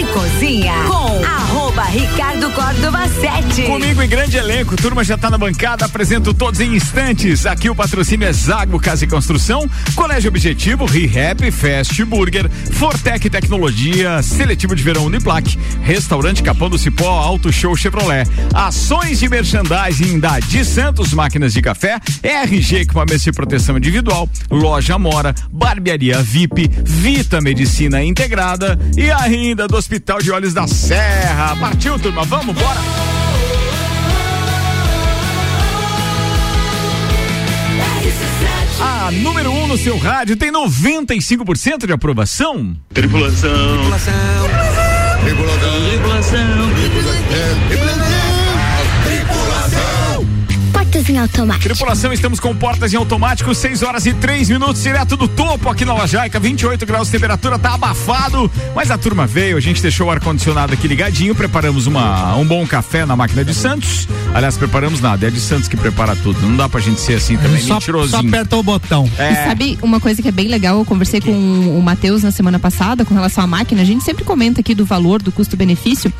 e Cozinha com Ricardo Córdova 7. Comigo em grande elenco, turma já tá na bancada, apresento todos em instantes. Aqui o patrocínio é Zago Casa e Construção, Colégio Objetivo, ReHap, Fast Burger, Fortec Tecnologia, Seletivo de Verão Uniplac, Restaurante Capão do Cipó, Auto Show Chevrolet, Ações de Merchandising da De Santos Máquinas de Café, RG Equipamentos de Proteção Individual, Loja Mora, Barbearia VIP, Vita Medicina Integrada e ainda do Hospital de Olhos da Serra. Partiu, turma, vamos, bora! A número 1 um no seu rádio tem 95% de aprovação. Tripulação. Tripulação. Tripulação. Tripulação. Tripulação. Portas em automático. Tripulação, estamos com portas em automático, 6 horas e 3 minutos, direto do topo aqui na Lajaica, 28 graus de temperatura, tá abafado, mas a turma veio, a gente deixou o ar-condicionado aqui ligadinho, preparamos uma, um bom café na máquina de Santos. Aliás, preparamos nada, é de Santos que prepara tudo. Não dá pra gente ser assim também, só, mentirosinho. Só aperta o botão. É. E sabe uma coisa que é bem legal? Eu conversei com o Matheus na semana passada com relação à máquina. A gente sempre comenta aqui do valor, do custo-benefício.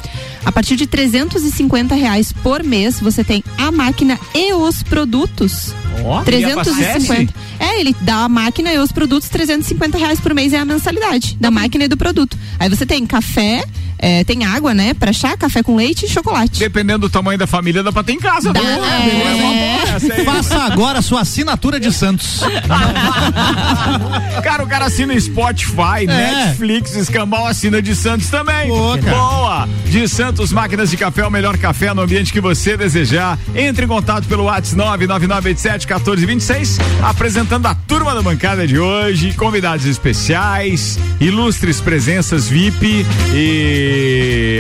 A partir de 350 reais por mês, você tem a máquina e os produtos. Ó, 350. É, ele dá a máquina e os produtos 350 reais por mês é a mensalidade da máquina e do produto. Aí você tem café, é, tem água, né? Pra chá, café com leite e chocolate. Dependendo do tamanho da família, dá pra ter em casa. Dá, né? é. é Faça agora a sua assinatura de Santos. cara, o cara assina Spotify, É. Netflix, Escambau assina de Santos também. Pô. Boa! De Santos Máquinas de Café, o melhor café no ambiente que você desejar. Entre em contato pelo WhatsApp 999871426, apresentando a turma da bancada de hoje, convidados especiais, ilustres presenças VIP e,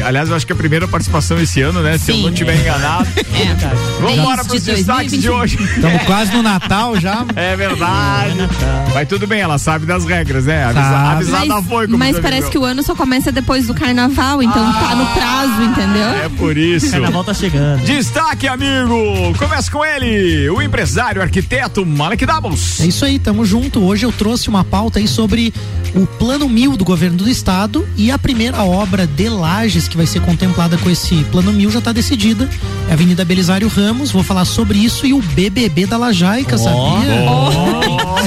aliás, eu acho que é a primeira participação esse ano, né? Se eu Sim. não estiver enganado. É. Vamos embora Desde pros destaques de 2021. hoje. Estamos quase no Natal já. É verdade. Mas tudo bem, ela sabe das regras, né? Avisa, avisada Mas, foi. Como mas o parece que o ano só começa depois do carnaval, então tá no prazo, entendeu? É por isso. Carnaval tá chegando. Destaque, amigo! Começa com ele, o empresário, arquiteto Malek Doubles. É isso aí, tamo junto. Hoje eu trouxe uma pauta aí sobre o plano mil do governo do estado e a primeira obra de Lages que vai ser contemplada com esse plano mil já tá decidida. É a Avenida Belisário Ramos, vou falar sobre isso e o BBB da Lajaica, sabia?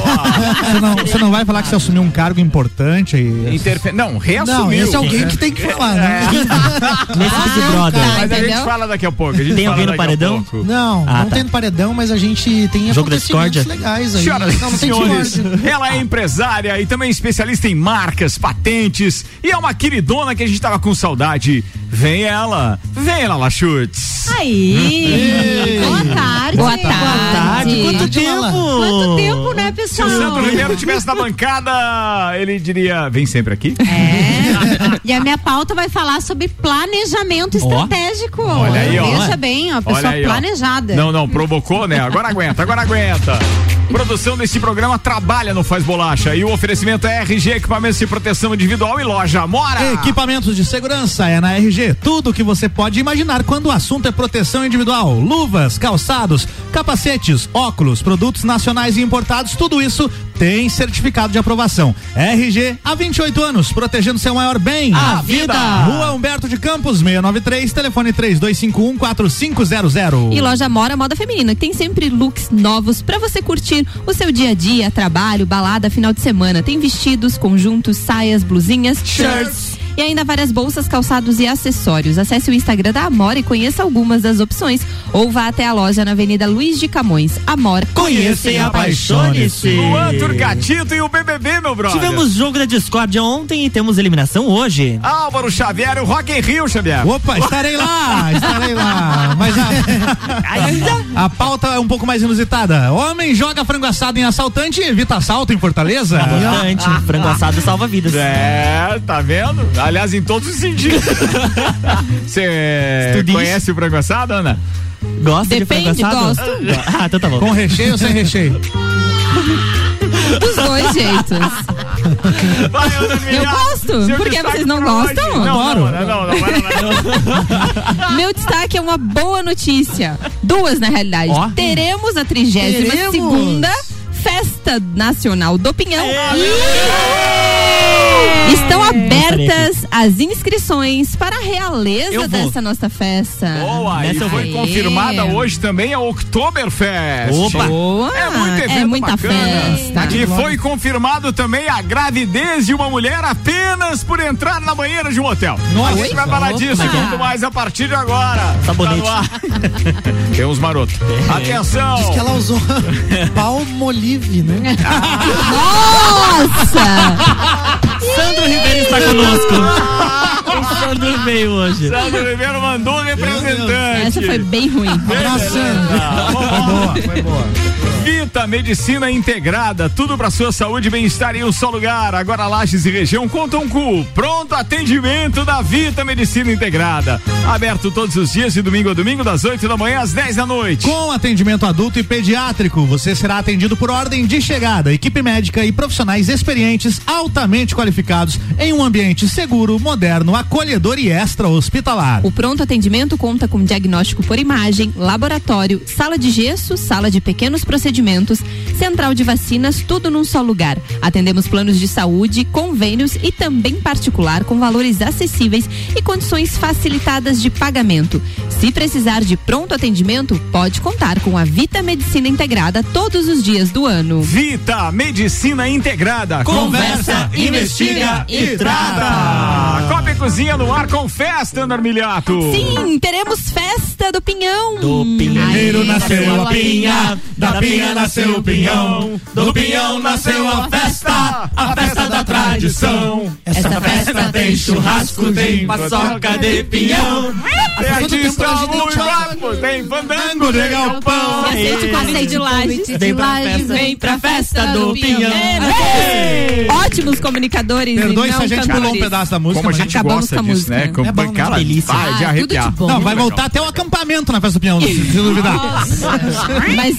Você não, você não vai falar que você assumiu um cargo importante aí. Interfe... Não, reassumiu. Não, esse é alguém que tem que falar, né? Nesse Big Brother. cara. Mas a gente Entendeu? fala daqui a pouco. A gente Tem alguém no paredão? Não, Ah, não tá. tem paredão, mas a gente tem Jogo acontecimentos legais aí. Senhoras não, não e senhores, ela é empresária e também especialista em marcas, patentes e é uma queridona que a gente tava com saudade. Vem ela, vem ela, Lachutes. Aí! Boa tarde! Boa tarde. Quanto Diga lá. tempo? Quanto tempo, né, Se pessoal? o Sandro Ribeiro tivesse na bancada, ele diria: vem sempre aqui. É. E a minha pauta vai falar sobre planejamento estratégico. Olha aí, ó. Veja bem, ó, pessoa Olha aí, ó. planejada. Não, não, provocou, né? Agora aguenta, agora aguenta. Produção desse programa trabalha no Faz Bolacha e o oferecimento é RG Equipamentos de Proteção Individual e Loja Mora. Equipamentos de segurança é na RG. Tudo o que você pode imaginar quando o assunto é proteção individual. Luvas, calçados, capacetes, óculos, produtos nacionais e importados, tudo isso tem certificado de aprovação. RG há 28 anos, protegendo seu maior bem. A vida. Rua Humberto de Campos, 693, telefone 3251 4500. E loja Mora Moda Feminina, que tem sempre looks novos pra você curtir o seu dia a dia, trabalho, balada, final de semana. Tem vestidos, conjuntos, saias, blusinhas, shirts. E ainda várias bolsas, calçados e acessórios. Acesse o Instagram da Amora e conheça algumas das opções. Ou vá até a loja na Avenida Luiz de Camões. Amora. Conheça e apaixone-se. Luan Turcatito e o BBB, meu brother. Tivemos jogo da discórdia ontem e temos eliminação hoje. Álvaro Xavier e o Rock in Rio, Xavier. Opa, estarei lá, estarei lá. Mas a, a pauta é um pouco mais inusitada. Homem joga frango assado em assaltante e evita assalto em Fortaleza. Importante. Frango assado salva vidas. É, tá vendo? Aliás, em todos os sentidos. Você conhece o frango assado, Ana? Gosta de frango Depende, assado? gosto. Ah, então tá bom. Com recheio ou sem recheio? Dos dois jeitos. Vai, Eu gosto. Por que vocês não gostam? Não, Adoro. Não, não, não. Meu destaque é uma boa notícia. Duas, na realidade. Ó. Teremos a 32 segunda Festa Nacional do Pinhão. Estão abertas as inscrições para a realeza Eu vou. dessa nossa festa. Boa, e Nessa eu foi confirmada hoje também a Oktoberfest. Opa. Boa! É muito evento É muita bacana. festa. E foi confirmado também a gravidez de uma mulher apenas por entrar na banheira de um hotel. Nossa. a gente vai falar Opa. disso e muito mais a partir de agora. Sabonete. Tá ar. Tem uns marotos. Atenção. Diz que ela usou palmolive, né? Nossa! Sandro Ribeiro está conosco. o Sandro veio hoje. Sandro Ribeiro mandou um representante. Essa foi bem ruim. Abraçando. Foi boa. Vita Medicina Integrada, tudo para sua saúde e bem-estar em um só lugar. Agora Lages e região contam com pronto atendimento da Vita Medicina Integrada. Aberto todos os dias de domingo a domingo, das 8 da manhã às 10 da noite. Com atendimento adulto e pediátrico, você será atendido por ordem de chegada, equipe médica e profissionais experientes, altamente qualificados, em um ambiente seguro, moderno, acolhedor e extra-hospitalar. O pronto atendimento conta com diagnóstico por imagem, laboratório, sala de gesso, sala de pequenos procedimentos, central de vacinas, tudo num só lugar. Atendemos planos de saúde, convênios e também particular com valores acessíveis e condições facilitadas de pagamento. Se precisar de pronto atendimento, pode contar com a Vita Medicina Integrada todos os dias do ano. Vita Medicina Integrada. Conversa, investiga e trata. Copa e Cozinha no ar com festa, Ana Armiliato. Sim, teremos festa do Pinhão. Do Primeiro nasceu a pinha, da pinha nasceu o pinhão, do pinhão nasceu a festa, a festa da tradição. Essa festa tem churrasco, tem paçoca de pinhão. Tem artista muito guapo, tem fandango de galpão. Aceite o convite de. Vem pra festa, vem pra festa do pinhão. Ótimos comunicadores Perdoe se a gente cantores. pulou um pedaço da música. A gente Acabamos gosta com a disso, música. né? É bom, cara, delícia. vai de Ah, tudo de arrepiar. bom. Não, vai Legal. voltar até o acampamento na festa do pinhão, se duvidar. Mas,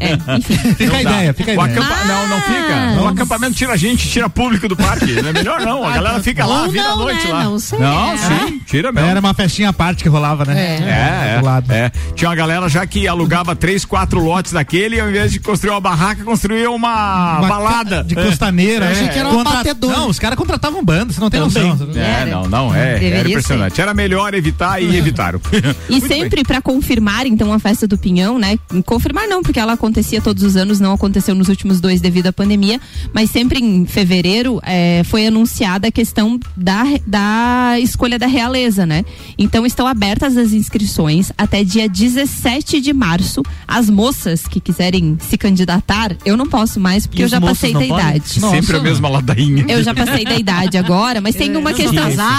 é, enfim. Fica a ideia, fica a O ideia. acampa... Não, não fica. Mas- O acampamento tira a gente, tira público do parque. Não é melhor não. A galera fica lá, vira a noite né? lá. Não sei. Não, É. sim, tira mesmo. Era uma festinha à parte que rolava, né? É, é, é. Tinha uma galera já que alugava três, quatro lotes daquele e ao invés de construir uma barraca, construía uma, Uma balada. De costaneira. É. Achei que era uma Contra- batedora. Não, os caras contratavam banda, você não tem noção. É, não, não, é. Deveria Era impressionante. Era melhor evitar e evitaram. E sempre para confirmar, então, a festa do Pinhão, né? Confirmar não, porque ela acontecia todos os anos, não aconteceu nos últimos dois devido à pandemia, mas sempre em fevereiro eh, foi anunciada a questão da, da escolha da realeza, né? Então estão abertas as inscrições até dia 17 de março. As moças que quiserem se candidatar, eu não posso mais, porque E eu já passei da podem? idade. Sempre a mesma ladainha. Eu já passei da idade agora, mas tem uma questão.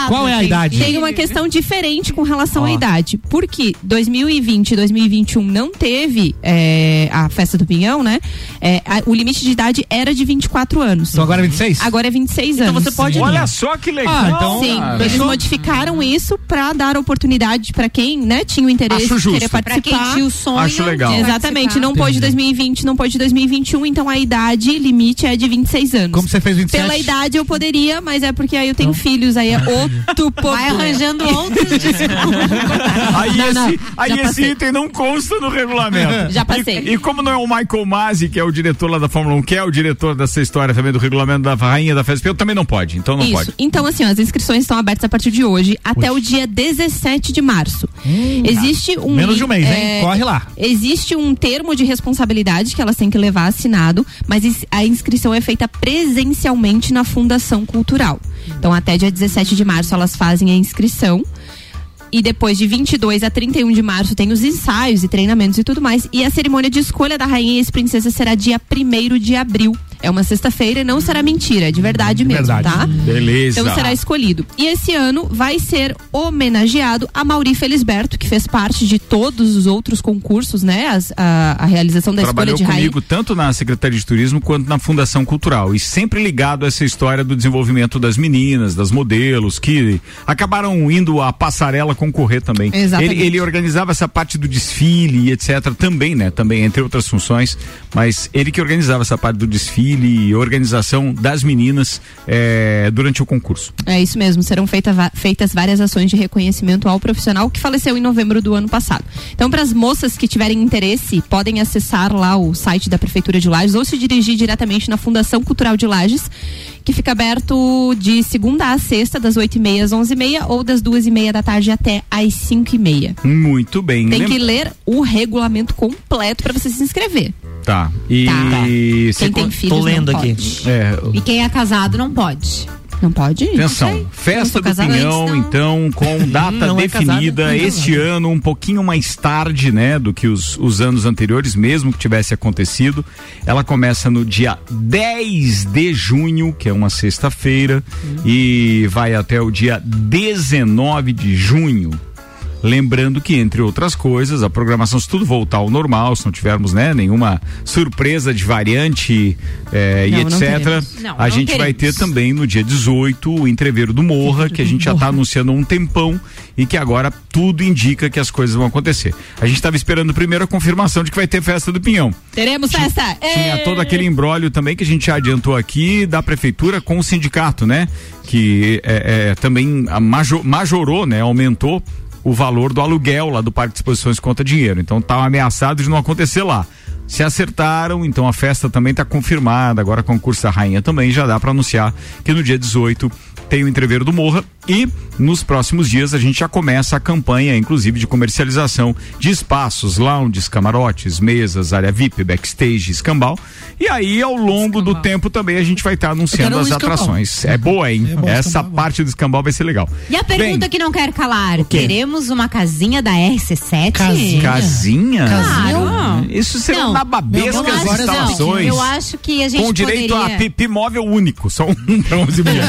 Qual é a idade? Tem uma questão diferente com relação à idade. Porque 2020 e 2021 não teve é, a festa do Pinhão, né? É, a- o limite de idade era de 24 anos. Então agora é 26? Agora é 26 Então anos. você pode Olha só que legal. Ah, então- Sim, Ah, eles modificaram isso pra dar oportunidade pra quem, né, tinha o interesse de querer Pra Pra quem participar. tinha o sonho. Acho legal. Exatamente, participar. não pôde 2020, não pôde 2021, então a idade limite é de 26 anos. Como você fez 27? Pela idade eu poderia, mas é porque aí eu tenho filhos, aí é outro Vai problema. arranjando outros desculpas. Aí, Não, não, esse, aí já esse item não consta no regulamento. Já passei. E, e como não é o Michael Masi, que é o diretor lá da Fórmula 1, que é o diretor dessa história também do regulamento da rainha da eu também não pode. Então não Isso. pode. Então, assim, ó, as inscrições estão abertas a partir de hoje até o dia 17 de março. existe um. Hum, Menos de um mês, hein? é, Corre lá. Existe um termo de responsabilidade que elas têm que levar assinado, mas is- a inscrição é feita presencialmente na Fundação Cultural. Então, até dia 17 de março elas fazem a inscrição. E depois de 22 a 31 de março tem os ensaios e treinamentos e tudo mais. E a cerimônia de escolha da rainha e ex-princesa será dia 1 de abril. É uma sexta-feira e não será mentira, é de verdade mesmo, Verdade. tá? Beleza. Então será escolhido. E esse ano vai ser homenageado a Mauri Felisberto, que fez parte de todos os outros concursos, né? As- a, a realização da Trabalhou escolha de rainha. comigo tanto na Secretaria de Turismo quanto na Fundação Cultural e sempre ligado a essa história do desenvolvimento das meninas, das modelos que acabaram indo à passarela concorrer também. Exatamente. Ele, ele organizava essa parte do desfile e etc. também, né? Também entre outras funções, mas ele que organizava essa parte do desfile e organização das meninas eh, durante o concurso. É isso mesmo, serão feita feitas várias ações de reconhecimento ao profissional que faleceu em novembro do ano passado. Então, para as moças que tiverem interesse, podem acessar lá o site da Prefeitura de Lages ou se dirigir diretamente na Fundação Cultural de Lages, que fica aberto de segunda a sexta, das 8 e meia às 11 e meia, ou das duas e meia da tarde até às 5 e meia. Muito bem. Tem Lem- que ler o regulamento completo para você se inscrever. Tá. E Tá. Quem tem filhos tô lendo não aqui. pode. É, E quem é casado não pode. Não pode? Atenção, festa do Pinhão, antes, então, com data não é definida é este ano, um pouquinho mais tarde, né, do que os, os anos anteriores, mesmo que tivesse acontecido. Ela começa no dia 10 de junho, que é uma sexta-feira, e vai até o dia 19 de junho. Lembrando que, entre outras coisas, a programação, se tudo voltar ao normal, se não tivermos né, nenhuma surpresa de variante eh, Não, e não etc., teremos. Não, a não gente vai ter também no dia 18 o entreveiro do Morra, que a gente já está anunciando há um tempão e que agora tudo indica que as coisas vão acontecer. A gente estava esperando primeiro a confirmação de que vai ter festa do Pinhão. Teremos festa! Tinha Ê! todo aquele embrólio também que a gente já adiantou aqui da prefeitura com o sindicato, né? Que é, é, também a majo- majorou, né? Aumentou o valor do aluguel lá do Parque de Exposições Conta Dinheiro. Então tá ameaçado de não acontecer lá. Se acertaram, então a festa também está confirmada. Agora concurso da rainha também já dá para anunciar que no dia 18 tem o entreveiro do Morra e nos próximos dias a gente já começa a campanha, inclusive de comercialização de espaços, lounges, camarotes, mesas, área VIP, backstage, escambau. E aí ao longo do tempo também a gente vai estar anunciando quero um as escambau. atrações. É boa, hein? É bom, Essa escambau parte do escambau vai ser legal. E a pergunta Bem, que não quer calar: teremos uma casinha da RC7? Casinha. Casinha? Claro. Isso será Não, na babesca eu as acho- Não, instalações. eu acho que a gente com direito poderia... a pipi móvel único, só um para 11 milhões.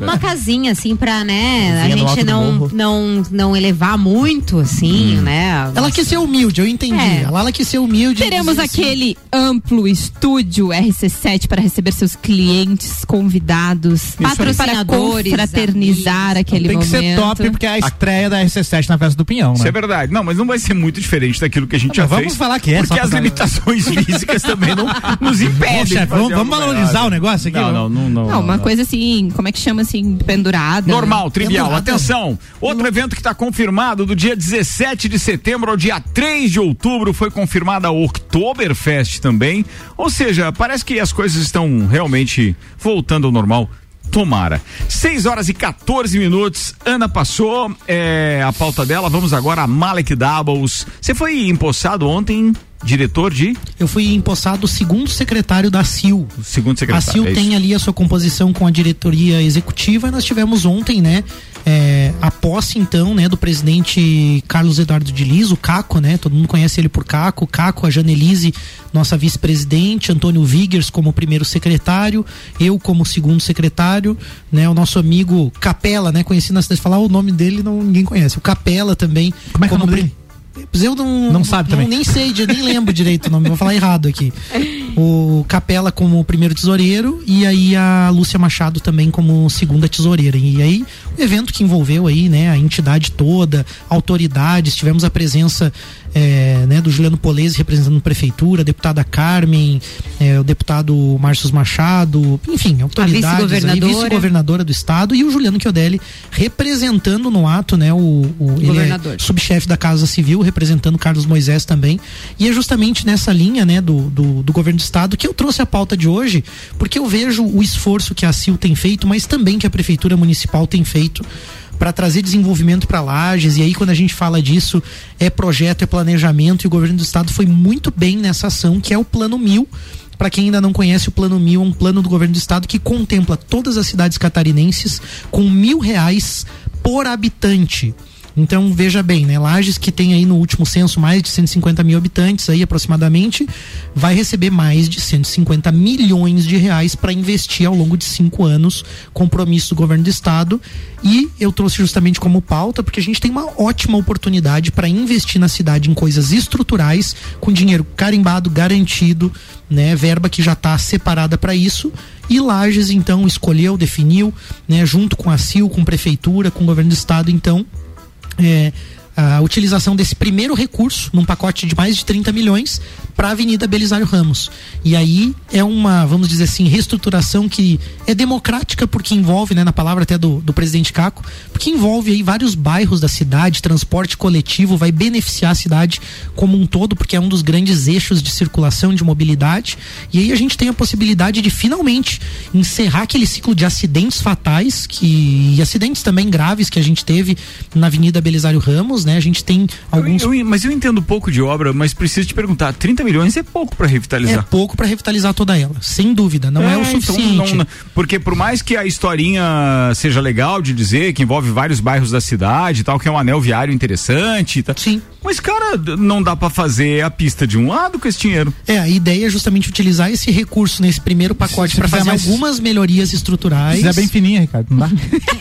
Uma casinha assim pra, né, a gente não, não não elevar muito assim, Hum. né? Ela quis ser humilde, eu entendi. É. Ela, ela quis ser humilde. Teremos dizer assim, aquele amplo estúdio RC7 para receber seus clientes, convidados, para Patrocinadores, confraternizar aquele Tem que momento. ser top porque é a estreia da RC7 na festa do Pinhão, Isso né? é verdade. Não, mas não vai ser muito diferente daquilo que a gente Não, já mas fez. vamos falar que é, Porque as limitações físicas também não nos impedem. Fazer vamos, vamos valorizar o negócio aqui? Não, não, não. Não, Não, uma não. coisa assim, como é que chama assim, pendurada? Normal, trivial. Pendurada. Atenção, outro evento que está confirmado do dia 17 de setembro ao dia 3 de outubro foi confirmada a Oktoberfest também. Ou seja, parece que as coisas estão realmente voltando ao normal. Tomara. 6 horas e 14 minutos. Ana passou é, a pauta dela. Vamos agora a Malek Doubles. Você foi empossado ontem, diretor de Eu fui empossado segundo secretário da CIL. segundo A secretário. CIL é tem isso? ali a sua composição com a diretoria executiva e nós tivemos ontem, né, é, a posse então, né, do presidente Carlos Eduardo de Liz, o Caco, né, todo mundo conhece ele por Caco, Caco, a Janelise, nossa vice-presidente, Antônio Vigers como primeiro secretário, eu como segundo secretário, né, o nosso amigo Capela, né, conhecido na cidade, falar o nome dele não ninguém conhece, o Capela também. Como é que é o nome dele? Pois Eu não, Não sabe também. Nem sei, eu nem lembro direito o nome, vou falar errado aqui. O Capela como primeiro tesoureiro e aí a Lúcia Machado também como segunda tesoureira. E aí o evento que envolveu aí, né, a entidade toda, autoridades, tivemos a presença é, né, do Juliano Polese representando a prefeitura, a deputada Carmen, é, o deputado Márcio Machado, enfim, autoridades, vice-governadora. vice-governadora do estado e o Juliano Chiodelli representando no ato, né, o, o é subchefe da Casa Civil, representando Carlos Moisés também. E é justamente nessa linha, né, do, do, do governo do estado que eu trouxe a pauta de hoje, porque eu vejo o esforço que a CIL tem feito, mas também que a prefeitura municipal tem feito para trazer desenvolvimento para Lages. E aí quando a gente fala disso, é projeto, é planejamento e o governo do estado foi muito bem nessa ação, que é o Plano Mil. Para quem ainda não conhece, o Plano Mil é um plano do governo do estado que contempla todas as cidades catarinenses com mil reais por habitante. Então veja bem, né? Lages que tem aí no último censo mais de 150 mil habitantes aí aproximadamente, vai receber mais de 150 milhões de reais para investir ao longo de cinco anos, compromisso do governo do estado. E eu trouxe justamente como pauta porque a gente tem uma ótima oportunidade para investir na cidade em coisas estruturais com dinheiro carimbado, garantido, né? Verba que já está separada para isso. E Lages então escolheu, definiu, né? Junto com a CIL, com prefeitura, com o governo do estado, então é, a utilização desse primeiro recurso num pacote de mais de 30 milhões para a Avenida Belisário Ramos. E aí é uma, vamos dizer assim, reestruturação que é democrática porque envolve, né, na palavra até do, do presidente Caco, porque envolve aí vários bairros da cidade, transporte coletivo, vai beneficiar a cidade como um todo, porque é um dos grandes eixos de circulação, de mobilidade. E aí a gente tem a possibilidade de finalmente encerrar aquele ciclo de acidentes fatais que, e acidentes também graves que a gente teve na Avenida Belisário Ramos, né? A gente tem alguns. Eu- eu- mas eu entendo pouco de obra, mas preciso te perguntar: 30 milhões é pouco para É revitalizar. pouco para revitalizar toda ela, sem dúvida. Não é, o então suficiente. não- porque por mais que a historinha seja legal de dizer, que envolve vários bairros da cidade e tal, que é um anel viário interessante. e tal, Sim. Mas, cara, não dá pra fazer a pista de um lado com esse dinheiro. É, a ideia é justamente utilizar esse recurso nesse primeiro pacote para fazer mais- algumas melhorias estruturais. Se é bem fininha, Ricardo, não dá?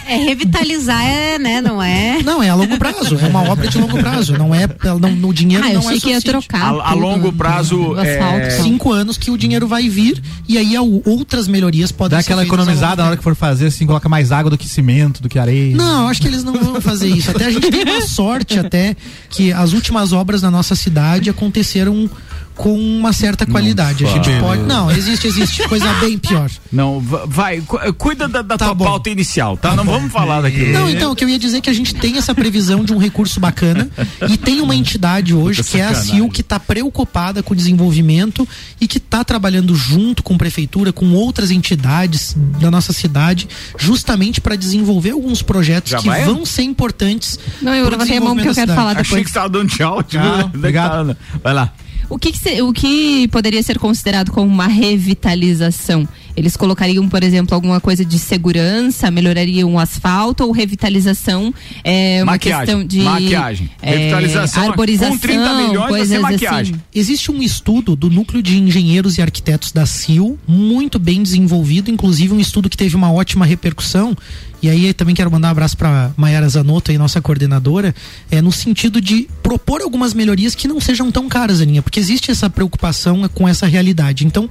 É revitalizar, é, né? Não é? Não, é a longo prazo, é uma obra de longo prazo, não é não, no dinheiro Ah, não é que ia trocar. A- a longo prazo, asfalto, é, então. Cinco anos que o dinheiro vai vir e aí outras melhorias podem Dá ser aquela economizada na hora que for fazer, assim, coloca mais água do que cimento, do que areia. Não, acho que eles não vão fazer isso. Até a gente tem uma sorte até que as últimas obras na nossa cidade aconteceram com uma certa qualidade. A gente pode. Não, existe, existe coisa bem pior. Não, va- vai, cu- cuida da, da Tá tua bom. pauta inicial, tá? Não vamos falar daquilo. Não, então, o que eu ia dizer é que a gente tem essa previsão de um recurso bacana e tem uma entidade hoje, Puta que é a sacanagem. CIL, que está preocupada com o desenvolvimento e que está trabalhando junto com prefeitura, com outras entidades da nossa cidade, justamente para desenvolver alguns projetos Já que vai? vão ser importantes. Não, eu pro levantei a mão porque eu quero falar cidade. Achei depois. que você tava dando tchau. tipo, daí obrigado. tá- Vai lá. O que, que se- o que poderia ser considerado como uma revitalização? Eles colocariam, por exemplo, alguma coisa de segurança, melhorariam o asfalto ou revitalização é uma Maquiagem, questão de maquiagem. é, Revitalização, arborização, com 30 milhões vai ser coisas maquiagem. assim. Existe um estudo do Núcleo de Engenheiros e Arquitetos da CIL, muito bem desenvolvido, inclusive um estudo que teve uma ótima repercussão. E aí também quero mandar um abraço para Maiara Zanotto, aí, nossa coordenadora, é no sentido de propor algumas melhorias que não sejam tão caras, Aninha, porque existe essa preocupação com essa realidade. Então,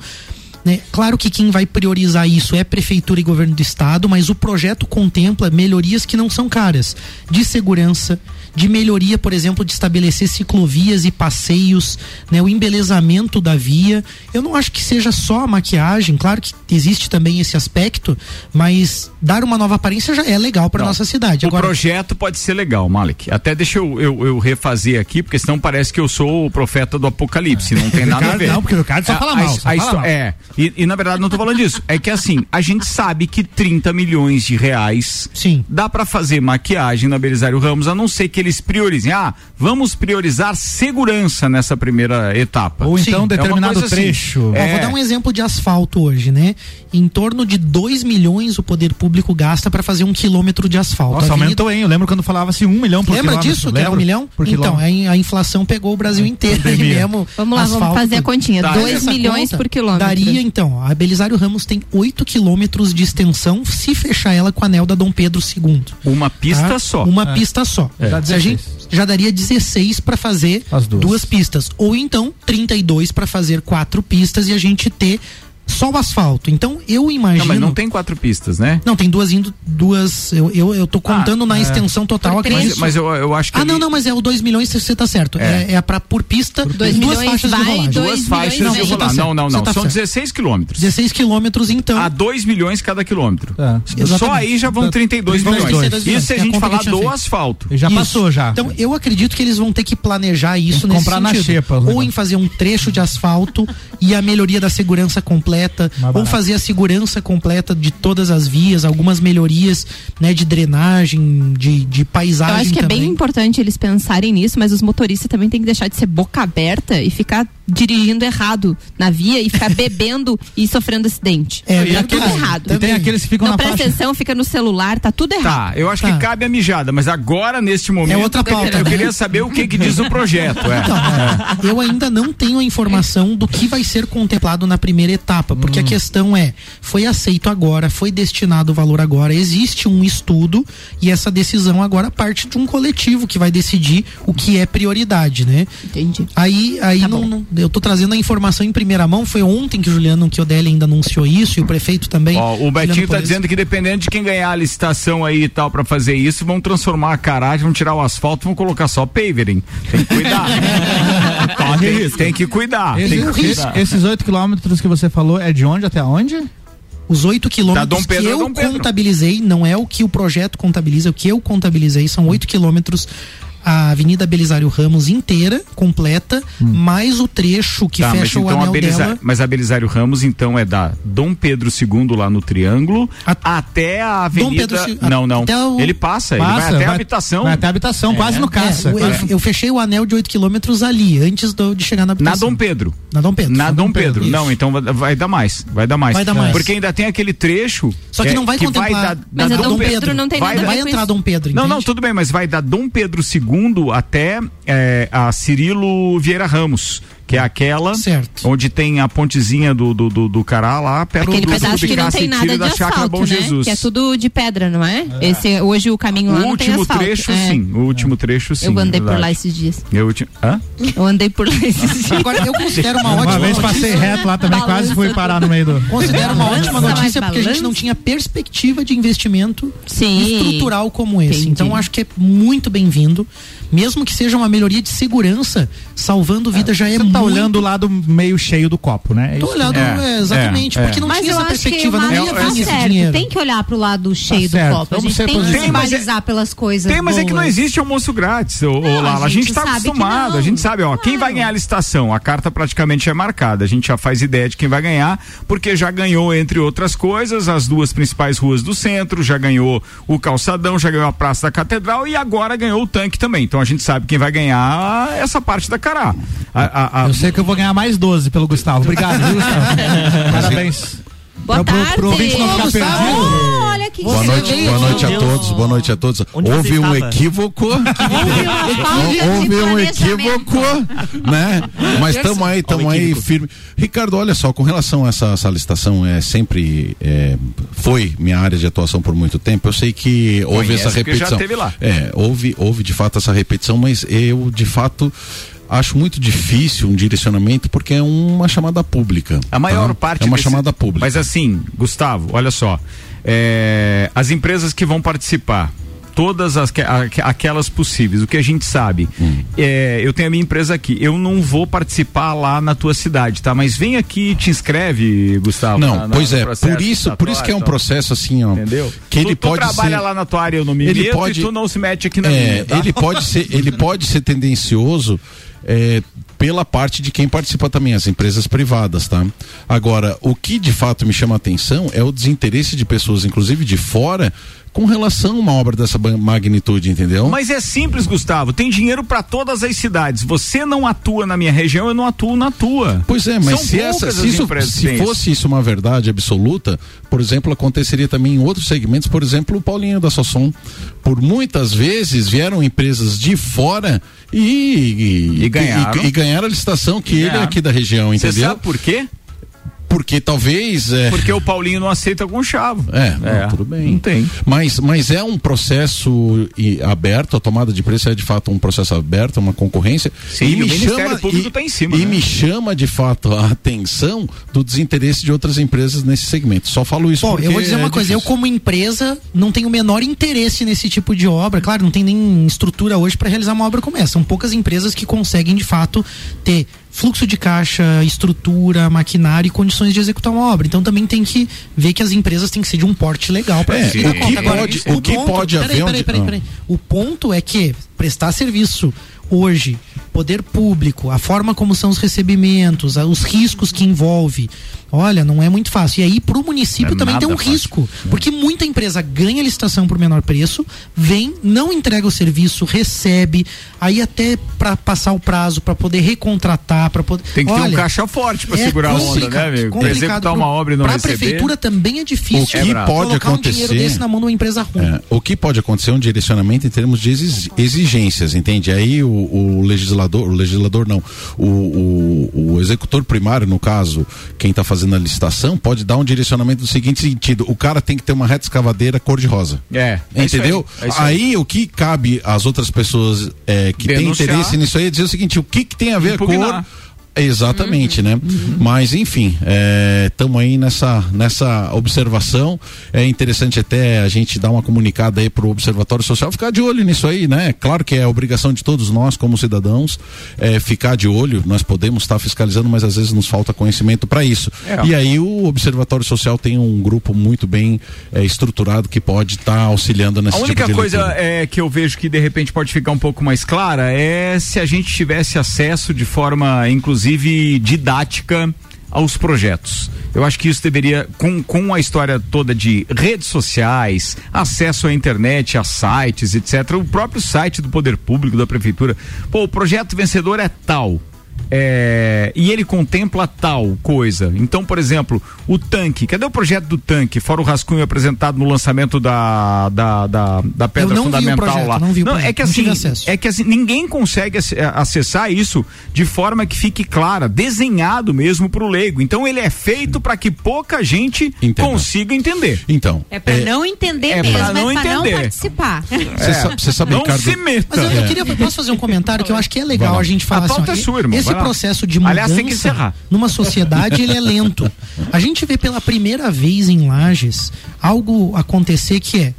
né, claro que quem vai priorizar isso é prefeitura e governo do estado, mas o projeto contempla melhorias que não são caras, de segurança, de melhoria, por exemplo, de estabelecer ciclovias e passeios, né, o embelezamento da via. Eu não acho que seja só a maquiagem, claro que existe também esse aspecto, mas dar uma nova aparência já é legal para nossa cidade. O Agora, projeto pode ser legal, Malik. Até deixa eu, eu, eu refazer aqui, porque senão parece que eu sou o profeta do apocalipse. Não tem nada a ver. não, porque o Ricardo só A- fala a- mal, a só fala histó- mal. É, e, e na verdade não tô falando disso. É que assim, a gente sabe que 30 milhões de reais Sim. dá pra fazer maquiagem na Belisário Ramos, a não ser que eles priorizem. Ah, vamos priorizar segurança nessa primeira etapa. Ou Sim, então é uma determinado assim. trecho. É. Ó, vou dar um exemplo de asfalto hoje, né? Em torno de 2 milhões o poder público gasta para fazer um quilômetro de asfalto. Nossa, avenida- aumentou, hein? Eu lembro quando falava assim, um milhão por Lembra quilômetro. disso? Que era um milhão? Por então, quilômetro. a, in- a inflação pegou o Brasil inteiro aí mesmo. Vamos lá, vamos asfalto, fazer a continha. Tá, 2 Essa milhões conta por quilômetro. Daria, então, a Belisário Ramos tem 8 quilômetros de extensão se fechar ela com o anel da Dom Pedro II. Uma pista tá? só. Uma É. pista só. Dá Se a gente 16. já daria 16 para fazer As duas. pistas. Ou então 32 para fazer quatro pistas e a gente ter só o asfalto. Então eu imagino. Não, mas não tem quatro pistas, né? Não, tem duas indo, duas. Eu, eu, eu tô contando na extensão total aqui. Mas, mas eu, eu acho que. Ah, não, ali- não, mas é o 2 milhões, você tá certo. É. É, é pra, por pista, Dois duas milhões faixas vai, de rolagem. Duas faixas não, de rolar. tá Não, não, não. tá São certo. 16 quilômetros. 16 quilômetros, então. A 2 milhões cada quilômetro. É. Só aí já vão 32 32 milhões. milhões. Isso se a É a gente que falar do feito. asfalto. Já Isso. passou já. Então, eu acredito que eles vão ter que planejar isso nesse comprar na xepa, os ou em fazer um trecho de asfalto e a melhoria da segurança completa, Mais ou fazer a segurança completa de todas as vias, algumas melhorias, né, de drenagem, de, de Eu paisagem acho que é também. bem importante eles pensarem nisso, mas os motoristas também têm que deixar de ser boca aberta e ficar dirigindo errado na via e ficar bebendo e sofrendo acidente. É, tá tudo errado. E tem aqueles que ficam Não na presta faixa. atenção, fica no celular, tá tudo errado. Tá, eu acho Tá. que cabe a mijada, mas agora, neste momento, É outra pauta, eu né? queria saber o que, que diz o projeto. É. Então, é, eu ainda não tenho a informação do que vai ser contemplado na primeira etapa, porque a questão é, foi aceito agora, foi destinado o valor agora, existe um estudo e essa decisão agora parte de um coletivo que vai decidir o que é prioridade, né? Entendi. Aí, aí Tá não- eu tô trazendo a informação em primeira mão. Foi ontem que o Juliano Chiodeli ainda anunciou isso e o prefeito também. Ó, o Betinho Juliano tá dizendo que dependendo de quem ganhar a licitação aí e tal pra fazer isso, vão transformar a garagem, vão tirar o asfalto, vão colocar só pavering. Tem que cuidar. tem, tem que cuidar. Esse- tem que esse- cuidar. esses oito quilômetros que você falou é de onde até onde? Os 8 quilômetros que eu contabilizei, não é o que o projeto contabiliza, é o que eu contabilizei, são 8 quilômetros a Avenida Belisário Ramos inteira, completa, mais o trecho que Tá, mas fecha o então a anel Belisa- dela. mas a Belisário Ramos então é da Dom Pedro II lá no Triângulo até a Avenida. Pedro Se- não, não. até o- Ele passa, ele vai até a habitação. Vai até a habitação, quase no caça. É, eu, eu- eu fechei o anel de 8 quilômetros ali, antes do- de chegar na Na habitação. Dom Pedro. Na Dom Pedro. Na Dom Pedro. Isso. Não, então vai, vai dar mais. Vai dar mais. Vai dar mais. Porque ainda tem aquele trecho. Só que é, não vai contemplar. Vai da, Mas da a Dom Pedro não tem vai nada Vai entrar. Dom Pedro, Não, não, tudo bem, mas vai da Dom Pedro II até é, a Cirilo Vieira Ramos, que é aquela onde tem a pontezinha do, do, do, do Cará lá perto Aquele do pedaço que não tem e nada de da Chácara asfalto, Bom né? Jesus. Que é tudo de pedra, não é? Esse, hoje o caminho lá o não tem último asfalto. trecho, É. sim. O último trecho, sim. Eu andei por verdade. lá esses dias. Eu ulti- Hã? Eu andei por lá esses dias. Agora, eu considero uma Uma ótima vez notícia. passei reto lá também, quase fui parar no meio do. Considero uma Balança, ótima notícia porque a gente balança. não tinha perspectiva de investimento Sim. estrutural como esse. Entendi. Então acho que é muito bem-vindo. Mesmo que seja uma melhoria de segurança, salvando vida já é muito. Tá olhando o lado meio cheio do copo, né? É Tô olhando, É, é, exatamente, é, porque não Mas tinha essa perspectiva, não ia Marcos tá esse dinheiro. Tem que olhar pro lado cheio certo. do copo. A gente tem que se é- balizar pelas coisas Tem, mas é que não boas. existe almoço grátis, ô, Não, Lala. A a gente gente tá acostumado, não. a gente sabe, ó, quem vai ganhar a licitação? A carta praticamente é marcada, a gente já faz ideia de quem vai ganhar, porque já ganhou, entre outras coisas, as duas principais ruas do centro, já ganhou o calçadão, já ganhou a Praça da Catedral e agora ganhou o tanque também. Então a gente sabe quem vai ganhar essa parte da Cará. A- a- a- Eu sei que eu vou ganhar mais 12 pelo Gustavo. Obrigado, viu, Gustavo? Parabéns. Boa Pro- pro- tarde. pro ouvinte não ficar perdido. Oh, olha que Boa noite, boa noite a todos, boa noite a todos. Onde Houve um estava? equívoco. Houve um equívoco, né? Mas estamos aí, estamos aí firme. Ricardo, olha só, com relação a essa, essa licitação, é sempre é, foi minha área de atuação por muito tempo. Eu sei que houve Conhece, essa porque já repetição. teve lá. É, houve, houve de fato essa repetição, mas eu de fato acho muito difícil um direcionamento porque é uma chamada pública. A maior tá? parte é uma desse- chamada pública. Mas assim, Gustavo, olha só. é, as empresas que vão participar, todas as, aquelas possíveis, o que a gente sabe. Hum. é, eu tenho a minha empresa aqui. Eu não vou participar lá na tua cidade, tá? Mas vem aqui e te inscreve, Gustavo. Não, na- na- pois é, por isso, por isso que é um licitatório, processo assim, ó, então, Entendeu? que tu, ele tu pode trabalha ser lá na tua área, eu não me Ele meto pode- e tu não se mete aqui na É, minha, tá? ele pode ser, ele pode ser tendencioso é, pela parte de quem participa também, as empresas privadas, tá? Agora, o que de fato me chama a atenção é o desinteresse de pessoas, inclusive de fora, com relação a uma obra dessa magnitude, entendeu? Mas é simples, Gustavo. Tem dinheiro pra todas as cidades. Você não atua na minha região, eu não atuo na tua. Pois é, mas São se, essa, se, isso, se fosse isso uma verdade absoluta, por exemplo, aconteceria também em outros segmentos, por exemplo, o Paulinho da Sossom. Por muitas vezes vieram empresas de fora e, e, E ganharam. e, e ganharam a licitação que ele é aqui da região, Você entendeu? sabe por quê? Porque talvez. É, Porque o Paulinho não aceita com chave. é, não, tudo bem. Não tem. Mas, mas é um processo e, aberto, a tomada de preço é de fato um processo aberto, uma concorrência. Sim, e e o me Ministério chama, Público e, tá em cima, E né? me chama de fato a atenção do desinteresse de outras empresas nesse segmento. Só falo isso Bom, porque eu vou dizer uma é coisa, eu difícil. como empresa não tenho o menor interesse nesse tipo de obra. Claro, não tem nem estrutura hoje para realizar uma obra como essa. São poucas empresas que conseguem de fato ter fluxo de caixa, estrutura, maquinário e condições de executar uma obra. Então também tem que ver que as empresas têm que ser de um porte legal para É, o que pode- o que pode peraí, haver peraí, onde- peraí, ah. peraí. O ponto é que prestar serviço hoje, poder público, a forma como são os recebimentos, a- os riscos que envolve, olha, não é muito fácil. E aí pro município É também tem um fácil. risco, porque muita empresa ganha licitação por menor preço, vem, não entrega o serviço, recebe, aí até para passar o prazo para poder recontratar, para poder Tem que ter um Olha, caixa forte pra é segurar a onda, né, amigo? Complicado executar uma obra e não pra receber. prefeitura também é difícil. O que pode um acontecer. desse na mão de uma empresa ruim. É, o que pode acontecer é um direcionamento em termos de exi- exigências, entende? Aí o, o legislador, o legislador não, o, o, o executor primário, no caso, quem está fazendo a licitação, pode dar um direcionamento do seguinte sentido: o cara tem que ter uma reta escavadeira cor-de-rosa. É, é Entendeu? aí, é aí. aí, o que cabe às outras pessoas é, que têm interesse nisso aí é dizer o seguinte: o que, que tem a ver com Impugnar. Exatamente, Uhum. né? Mas enfim, estamos aí nessa, nessa observação. É interessante até a gente dar uma comunicada aí pro Observatório Social, ficar de olho nisso aí, né? Claro que é obrigação de todos nós, como cidadãos, é, ficar de olho. Nós podemos estar fiscalizando, mas às vezes nos falta conhecimento para isso. É. E aí o Observatório Social tem um grupo muito bem é, estruturado que pode estar auxiliando nesse A única tipo de coisa leitura. é, que eu vejo que de repente pode ficar um pouco mais clara é se a gente tivesse acesso de forma, inclusive, didática aos projetos. Eu acho que isso deveria, com, com a história toda de redes sociais, acesso à internet, a sites, etc., o próprio site do poder público, da prefeitura. Pô, o projeto vencedor é tal. É, e ele contempla tal coisa. Então, por exemplo, o tanque. Cadê o projeto do tanque? Fora o rascunho apresentado no lançamento da, da, da, da pedra não vi o fundamental projeto, lá. não vi o é projeto, que não tive assim, acesso. é que assim, ninguém consegue ac- acessar isso de forma que fique clara, desenhado mesmo para o leigo. Então ele é feito para que pouca gente Entenda. consiga entender. Então, É pra não entender é mesmo, pra não é pra não entender. participar. você sabe, você sabe, não Ricardo, se meta. Mas eu, eu queria, posso fazer um comentário que eu acho que é legal a gente falar A pauta assim, é sua, irmão, Esse. Processo de mudança Aliás, tem que encerrar. numa sociedade ele é lento. A gente vê pela primeira vez em Lages algo acontecer que é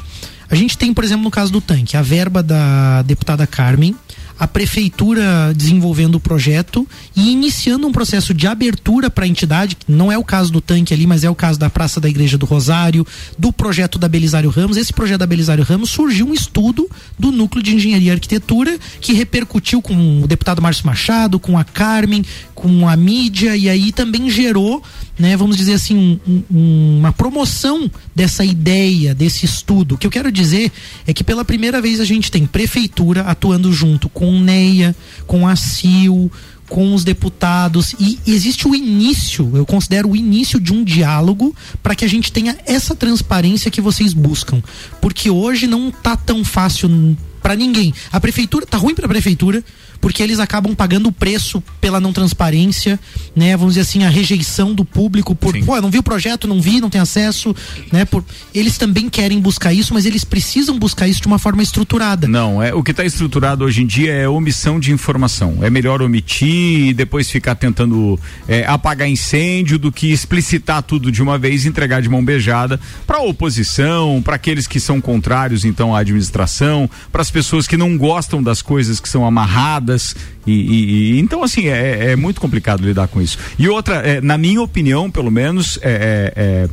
a gente tem, por exemplo, no caso do tanque, a verba da deputada Carmen, a prefeitura desenvolvendo o projeto e iniciando um processo de abertura para a entidade, que não é o caso do tanque ali, mas é o caso da Praça da Igreja do Rosário, do projeto da Belisário Ramos. Esse projeto da Belisário Ramos surgiu um estudo do Núcleo de Engenharia e Arquitetura que repercutiu com o deputado Márcio Machado, com a Carmen, com a mídia e aí também gerou, né, vamos dizer assim, um- um- uma promoção dessa ideia, desse estudo. O que eu quero dizer é que pela primeira vez a gente tem prefeitura atuando junto com o NEA, com a CIL, com os deputados e existe o início, eu considero o início de um diálogo para que a gente tenha essa transparência que vocês buscam, porque hoje não tá tão fácil para ninguém. A prefeitura tá ruim para a prefeitura, porque eles acabam pagando o preço pela não transparência, né? Vamos dizer assim, a rejeição do público por, pô, eu não vi o projeto, não vi, não tem acesso, né? Por, eles também querem buscar isso, mas eles precisam buscar isso de uma forma estruturada. Não, é o que está estruturado hoje em dia é omissão de informação. É melhor omitir e depois ficar tentando é, apagar incêndio do que explicitar tudo de uma vez e entregar de mão beijada para a oposição, para aqueles que são contrários então à administração, para as pessoas que não gostam das coisas que são amarradas e, e- e- então assim é, é muito complicado lidar com isso. E outra, é, na minha opinião, pelo menos, é- é- é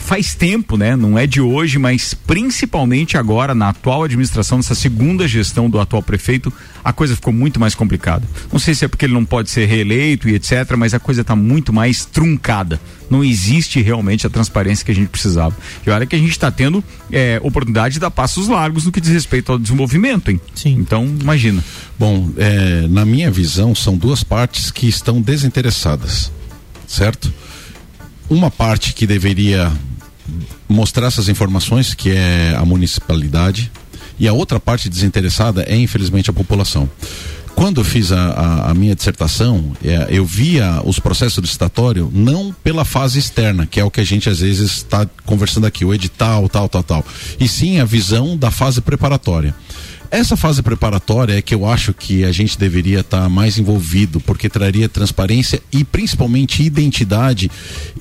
faz tempo, né? Não é de hoje, mas principalmente agora, na atual administração, nessa segunda gestão do atual prefeito, a coisa ficou muito mais complicada. Não sei se é porque ele não pode ser reeleito e etc., mas a coisa está muito mais truncada. Não existe realmente a transparência que a gente precisava. E olha que a gente está tendo é, oportunidade de dar passos largos no que diz respeito ao desenvolvimento, hein? Sim. Então, imagina. Bom, é, na minha visão, são duas partes que estão desinteressadas, certo? Uma parte que deveria mostrar essas informações, que é a municipalidade, e a outra parte desinteressada é, infelizmente, a população. Quando eu fiz a, a- a minha dissertação, é, eu via os processos licitatório não pela fase externa, que é o que a gente às vezes está conversando aqui, o edital, tal, tal, tal, e sim a visão da fase preparatória. Essa fase preparatória é que eu acho que a gente deveria estar mais envolvido, porque traria transparência e principalmente identidade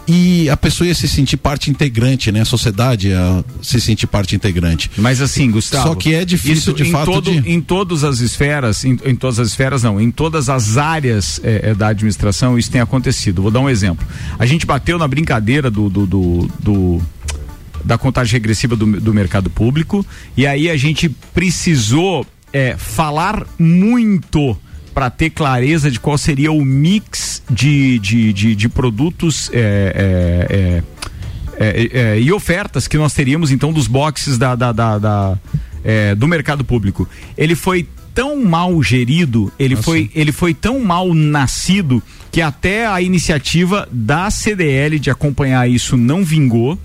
e a pessoa ia se sentir parte integrante, né? A sociedade ia se sentir parte integrante. Mas assim, Gustavo. Só que é difícil de fato todo- de- Em todas as esferas, em, em todas as esferas não, em todas as áreas eh, eh, da administração isso tem acontecido. Vou dar um exemplo. A gente bateu na brincadeira do, do, do- do- da contagem regressiva do, do mercado público e aí a gente precisou eh, falar muito para ter clareza de qual seria o mix de, de, de, de produtos eh, eh, eh, é, é, e ofertas que nós teríamos então dos boxes da, da- da- da, é, do mercado público. Ele foi tão mal gerido, ele foi, ele foi tão mal nascido que até a iniciativa da CDL de acompanhar isso não vingou.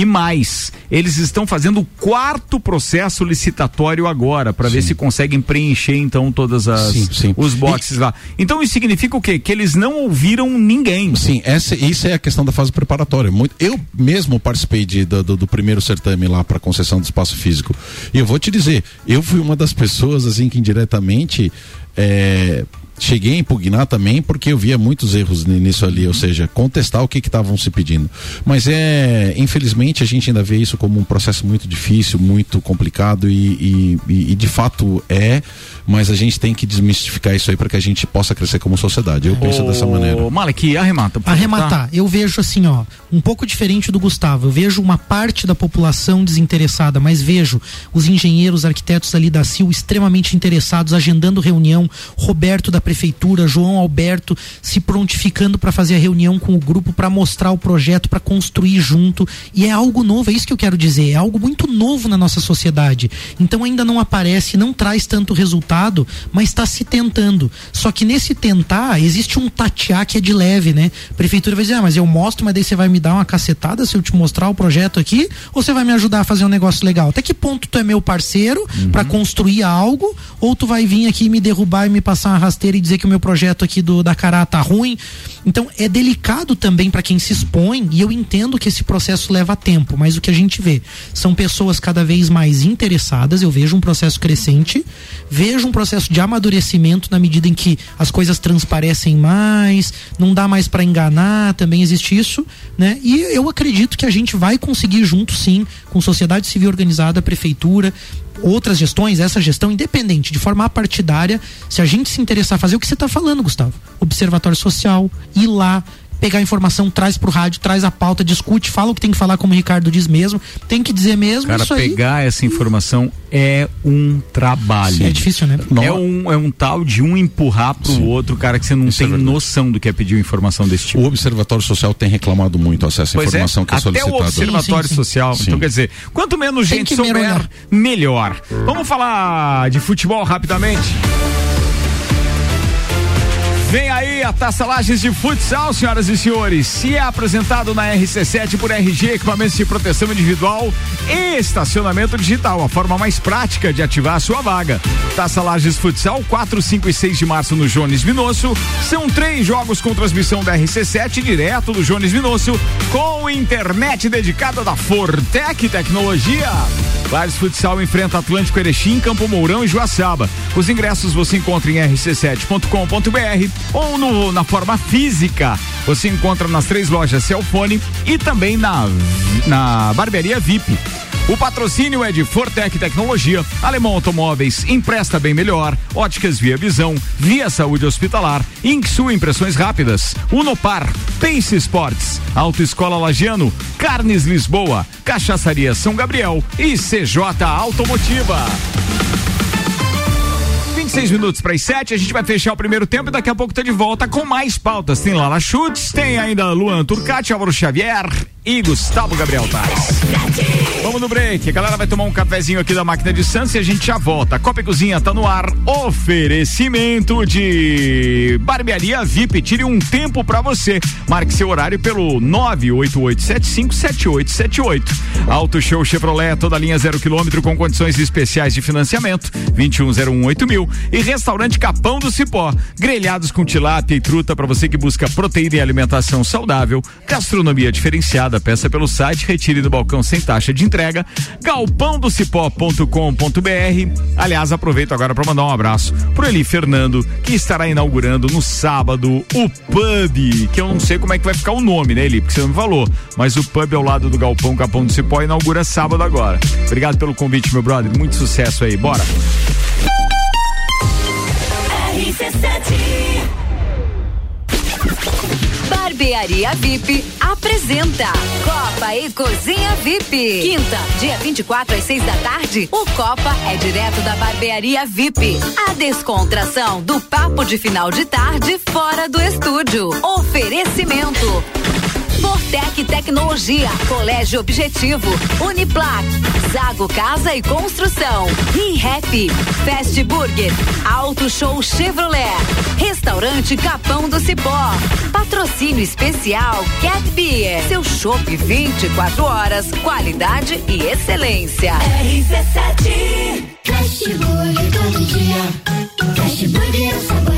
E mais, eles estão fazendo o quarto processo licitatório agora para ver se conseguem preencher então todas as Sim, sim. os boxes lá. Então isso significa o quê? Que eles não ouviram ninguém. Sim, essa, isso é a questão da fase preparatória. Muito, eu mesmo participei de, do, do- do primeiro certame lá para concessão do espaço físico. E eu vou te dizer, eu fui uma das pessoas, assim, que indiretamente é, cheguei a impugnar também porque eu via muitos erros ni- nisso ali, ou seja, contestar o que que estavam se pedindo. Mas é, infelizmente, a gente ainda vê isso como um processo muito difícil, muito complicado e, e- e- de fato é, mas a gente tem que desmistificar isso aí para que a gente possa crescer como sociedade. Eu penso dessa maneira. Malek, arremata. por favor, Arrematar. Eu vejo assim, ó, um pouco diferente do Gustavo. Eu vejo uma parte da população desinteressada, mas vejo os engenheiros, arquitetos ali da CIL extremamente interessados, agendando reunião. Roberto da prefeitura, João Alberto se prontificando para fazer a reunião com o grupo para mostrar o projeto, para construir junto. E é algo novo, é isso que eu quero dizer. É algo muito novo na nossa sociedade. Então ainda não aparece, não traz tanto resultado, mas está se tentando. Só que nesse tentar, existe um tatear que é de leve, né? A prefeitura vai dizer, ah, mas eu mostro, mas daí você vai me dar uma cacetada se eu te mostrar o projeto aqui? Ou você vai me ajudar a fazer um negócio legal? Até que ponto tu é meu parceiro pra construir algo? Ou tu vai vir aqui me derrubar e me passar uma rasteira dizer que o meu projeto aqui do da Cará tá ruim? Então é delicado também para quem se expõe e eu entendo que esse processo leva tempo, mas o que a gente vê são pessoas cada vez mais interessadas, eu vejo um processo crescente, vejo um processo de amadurecimento na medida em que as coisas transparecem mais, não dá mais para enganar, também existe isso, né? E eu acredito que a gente vai conseguir junto sim, com sociedade civil organizada, prefeitura, outras gestões, essa gestão independente, de forma apartidária, se a gente se interessar fazer o que você está falando, Gustavo, observatório social, ir lá pegar a informação, traz pro rádio, traz a pauta, discute, fala o que tem que falar, como o Ricardo diz mesmo, tem que dizer mesmo, Cara, isso aí pegar essa informação é um trabalho. é difícil, né? É um, é um tal de um empurrar pro outro, cara, que você não Isso é tem verdade. noção do que é pedir informação desse tipo. O Observatório Social tem reclamado muito acesso à Pois informação é, que é até solicitada. o Observatório Sim, sim, sim. Social. Sim. Então, quer dizer, quanto menos Tem gente souber, mergulhar. melhor. Vamos falar de futebol rapidamente? Vem aí a Taça Lages de Futsal, senhoras e senhores. Se é apresentado na RC7 por RG, equipamentos de proteção individual e estacionamento digital, a forma mais prática de ativar a sua vaga. Taça Lages Futsal, 4, 5 e 6 de março no Jones Minosso. São três jogos com transmissão da RC7 direto do Jones Minosso, com internet dedicada da Fortec Tecnologia. Lages Futsal enfrenta Atlântico Erechim, Campo Mourão e Joaçaba. Os ingressos você encontra em rc7.com.br ou no- na forma física. Você encontra nas três lojas Celfone e também na, na barbearia VIP. O patrocínio é de Fortec Tecnologia, Alemão Automóveis, Empresta Bem Melhor, Óticas Via Visão, Via Saúde Hospitalar, Inksul Impressões Rápidas, Unopar, Pace Sports, Autoescola Lagiano, Carnes Lisboa, Cachaçaria São Gabriel e CJ Automotiva. 26 minutos para as 7, a gente vai fechar o primeiro tempo e daqui a pouco tá de volta com mais pautas. Tem Lala Chutes, tem ainda Luan Turcati, Álvaro Xavier e Gustavo Gabriel Tais. Vamos no break. A galera vai tomar um cafezinho aqui da máquina de Santos e a gente já volta. Copa e Cozinha tá no ar. Oferecimento de Barbearia VIP. Tire um tempo pra você. Marque seu horário pelo 988757878. Auto Show Chevrolet, toda linha zero quilômetro com condições especiais de financiamento. 21018000 mil. E Restaurante Capão do Cipó. Grelhados com tilápia e truta para você que busca proteína e alimentação saudável. Gastronomia diferenciada. Peça pelo site, retire do balcão sem taxa de entrega. galpãodocipó.com.br. Aliás, aproveito agora para mandar um abraço pro Eli Fernando, que estará inaugurando no sábado o pub, que eu não sei como é que vai ficar o nome, né, Eli? Porque você não falou. Mas o pub ao lado do Galpão Capão do Cipó inaugura sábado agora. Obrigado pelo convite, meu brother. Muito sucesso aí. Bora. Barbearia VIP apresenta Copa e Cozinha VIP. Quinta, dia 24 às 6 da tarde, o Copa é direto da Barbearia VIP. A descontração do papo de final de tarde fora do estúdio. Oferecimento. Fortec Tecnologia, Colégio Objetivo, Uniplac, Zago Casa e Construção, ReHap, Fast Burger, Auto Show Chevrolet, Restaurante Capão do Cipó, Patrocínio Especial Cat Beer, seu chopp 24 horas, qualidade e excelência. RC7 Fast Burger todo dia. Fast Burger é o sabor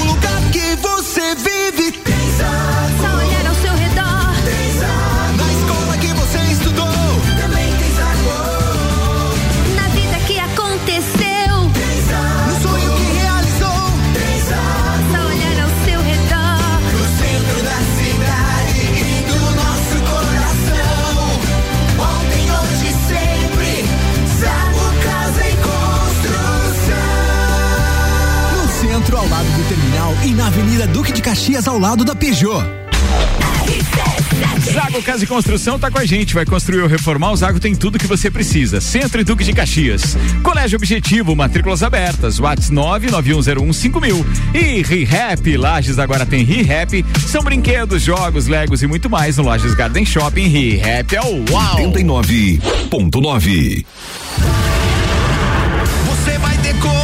O lugar que você vive tem e na Avenida Duque de Caxias, ao lado da Peugeot. Zago Casa e Construção tá com a gente, vai construir ou reformar, o Zago tem tudo que você precisa. Centro e Duque de Caxias. Colégio Objetivo, matrículas abertas, Whats 991015000. E ReHap, Lages agora tem ReHap, são brinquedos, jogos, legos e muito mais no Lages Garden Shopping. ReHap é o uau! 89.9. Você vai decolar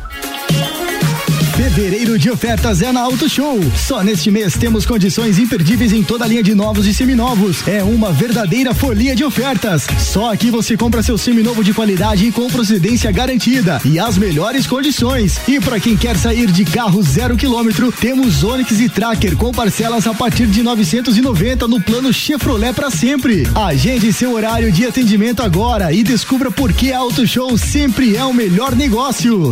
Fevereiro de ofertas é na Auto Show. Só neste mês temos condições imperdíveis em toda a linha de novos e seminovos. É uma verdadeira folia de ofertas. Só aqui você compra seu seminovo de qualidade e com procedência garantida e as melhores condições. E para quem quer sair de carro zero quilômetro, temos Onix e Tracker com parcelas a partir de 990 no plano Chevrolet para sempre. Agende seu horário de atendimento agora e descubra por que Auto Show sempre é o melhor negócio.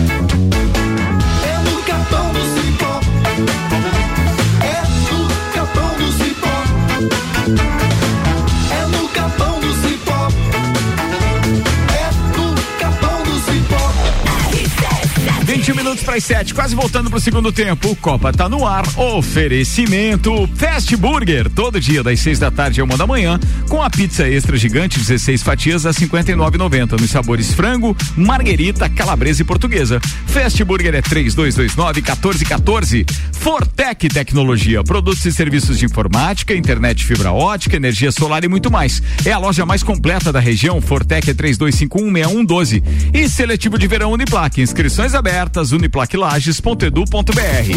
21 minutos para as 7, quase voltando pro segundo tempo. O Copa tá no ar. Oferecimento Fast Burger, todo dia das 6 da tarde ao uma da manhã, com a pizza extra gigante, 16 fatias a 59,90 nos sabores frango, marguerita, calabresa e portuguesa. Fast Burger é 3229 1414. Fortec Tecnologia, produtos e serviços de informática, internet fibra ótica, energia solar e muito mais. É a loja mais completa da região. Fortec é 32516112. E seletivo de verão Uniplac, inscrições abertas uniplaclages.edu.br.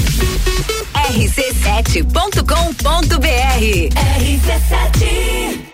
rc7.com.br RC7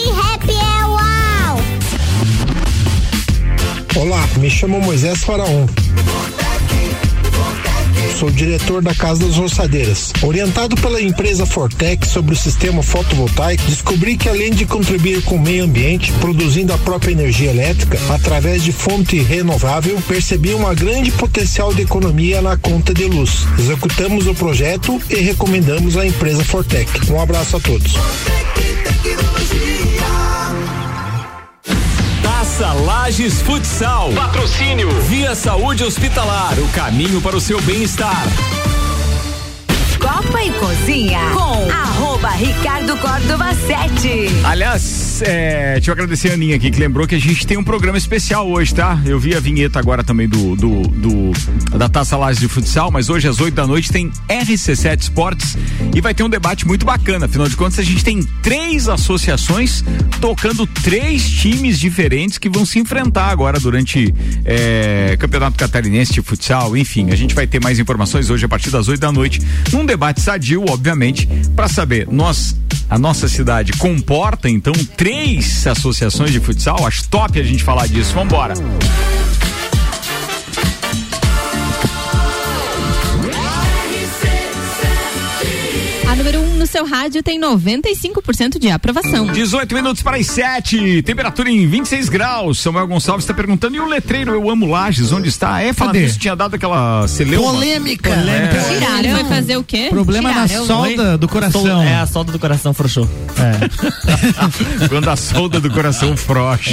Olá, me chamo Moisés Faraon. Sou diretor da Casa das Roçadeiras. Orientado pela empresa Fortec sobre o sistema fotovoltaico, descobri que além de contribuir com o meio ambiente, produzindo a própria energia elétrica através de fonte renovável, percebi uma grande potencial de economia na conta de luz. Executamos o projeto e recomendamos a empresa Fortec. Um abraço a todos. Taça Lages Futsal. Patrocínio. Via Saúde Hospitalar. O caminho para o seu bem-estar. Copa e Cozinha com arroba Ricardo Córdova 7. Aliás, é, deixa eu agradecer a Aninha aqui, que lembrou que a gente tem um programa especial hoje, tá? Eu vi a vinheta agora também do, do, do- da Taça Lages de Futsal, mas hoje às 8 da noite tem RC7 Esportes e vai ter um debate muito bacana. Afinal de contas, a gente tem três associações tocando três times diferentes que vão se enfrentar agora durante é, Campeonato Catarinense de Futsal, enfim. A gente vai ter mais informações hoje a partir das 8 da noite, num debate sadio, obviamente, para saber, nós, a nossa cidade comporta então três associações de futsal? Acho top a gente falar disso. Vambora. Seu rádio tem 95% de aprovação. 18 minutos para as 7, temperatura em 26 graus. Samuel Gonçalves está perguntando: e o letreiro Eu Amo Lages, onde está? É, Cadê? isso, tinha dado aquela celeuma. Polêmica. É. Tiraram. Vai fazer o quê? Problema na Tiraram. solda do coração. Sol- É, a solda do coração frouxou. Quando a solda do coração frouxa.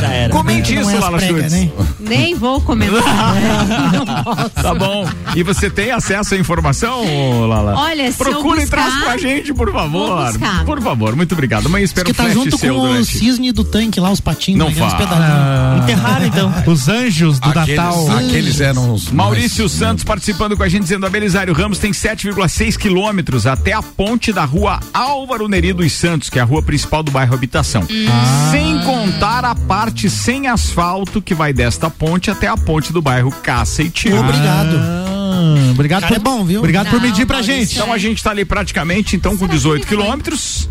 já era. Comente isso, é Lala né? Nem vou comentar. Não posso. Tá bom. E você tem acesso à informação, Lala? Olha, se eu Procura e traz buscar, pra gente, por favor. Por favor, muito obrigado. Amanhã espero que tá junto seu com o durante. cisne do tanque lá, os patinhos. Não fala. pedalinhos. Enterraram então. Os anjos do Aqueles, Natal. aqueles eram os. Maurício Santos participando com a gente, dizendo a Belisário Ramos tem 7,6 quilômetros até a ponte da rua Álvaro Neri dos Santos, que é a rua principal do bairro Habitação. Hum. Sem contar a parte sem asfalto que vai desta ponte até a ponte do bairro Caça e Tiro. Obrigado. Ah, obrigado Cara, por, é bom, viu? Obrigado por Não, medir pra Maurício. gente. Então a gente tá ali praticamente então com 18 quilômetros.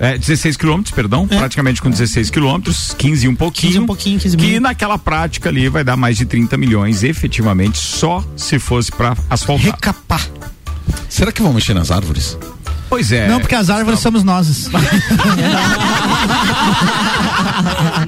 É, 16 quilômetros, perdão, praticamente com 16 quilômetros, 15 e um pouquinho. 15 um pouquinho, 15 Que minutos. naquela prática ali vai dar mais de 30 milhões, efetivamente, só se fosse pra asfaltar. Recapar. Será que vão mexer nas árvores? Pois é. Não, porque as árvores somos nós.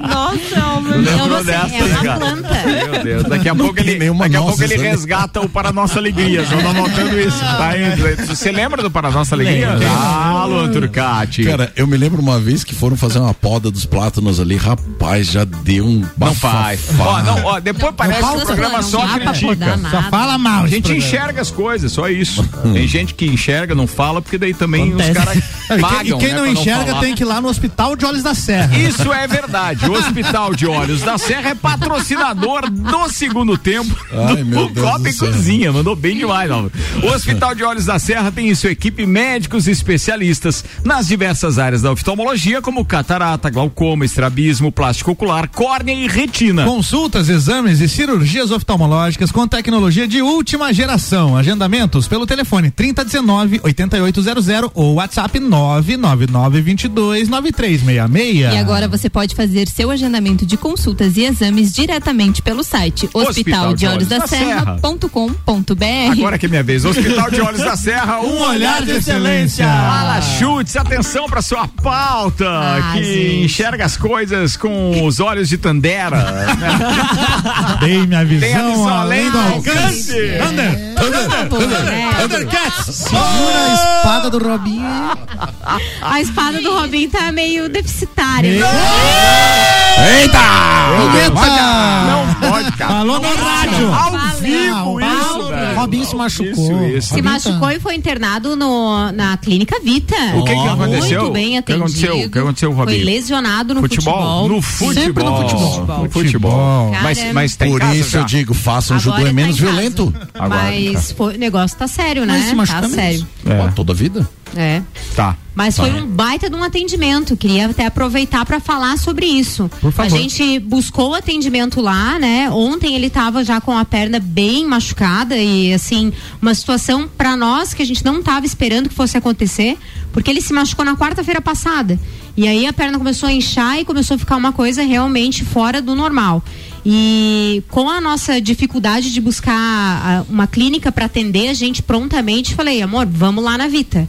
Nossa, Eu não sei, dessa, é uma cara? planta. Meu Deus, daqui a pouco ele, daqui a nossa, pouco ele resgata o Para Nossa Alegria. Tô anotando isso. Tá indo. Você lembra do Para Nossa Alegria? Lembro. Ah, Luan Turcati. Cara, eu me lembro uma vez que foram fazer uma poda dos plátanos ali, rapaz, já deu um Não faz. Ó, não, ó, depois parece que o programa não só critica. Só fala mal. A gente enxerga as coisas, só isso. Tem gente que enxerga, não fala, porque daí também Acontece. os caras E quem- pagam. e quem né, não enxerga falar. tem que ir lá no Hospital de Olhos da Serra. Isso é verdade. O Hospital de Olhos da Serra é patrocinador do segundo tempo Ai, do Copa e. Cozinha. Mandou bem demais, ó. O Hospital de Olhos da Serra tem em sua equipe médicos e especialistas nas diversas áreas da oftalmologia, como catarata, glaucoma, estrabismo, plástico ocular, córnea e retina. Consultas, exames e cirurgias oftalmológicas com tecnologia de última geração. Agendamentos pelo telefone 3019 8800 ou WhatsApp 999 22 9366. E agora você pode fazer seu agendamento de consultas e exames diretamente pelo site Hospital de Olhos da hospitaldeolhosdaserra.com.br. Agora que é minha vez. Hospital de Olhos da Serra, um, olhar de excelência. Fala, chutes, atenção para sua pauta, Ah, que gente. enxerga as coisas com os olhos de Tandera. né? Bem minha visão, Tem a visão além do alcance. gente. Thunder, Thunder, Thunder, Thundercats. Segura a espada do Robinho. A espada do Robin tá meio deficitária. Eita! Eita! Não pode, cara. Falou no rádio. Ao vivo. Robinho se machucou. Isso. Se machucou e foi internado no, na Clínica Vita. O que que aconteceu? Muito bem O que atendido. aconteceu? O que aconteceu, Robinho? Foi lesionado no futebol? futebol. No futebol. Sempre no futebol. No futebol. Mas, mas tem Por isso já. eu digo, façam judô Agora é tá menos violento. Agora, Mas o negócio tá sério, né? Mas se tá sério. É. Toda a vida? É. Tá. Mas Tá. foi um baita de um atendimento. Queria até aproveitar para falar sobre isso. Por favor. A gente buscou atendimento lá, né? Ontem ele tava já com a perna bem machucada e assim, uma situação para nós que a gente não tava esperando que fosse acontecer, porque ele se machucou na quarta-feira passada. E aí a perna começou a inchar e começou a ficar uma coisa realmente fora do normal. E com a nossa dificuldade de buscar ah, uma clínica para atender a gente prontamente, falei, amor, vamos lá na Vita.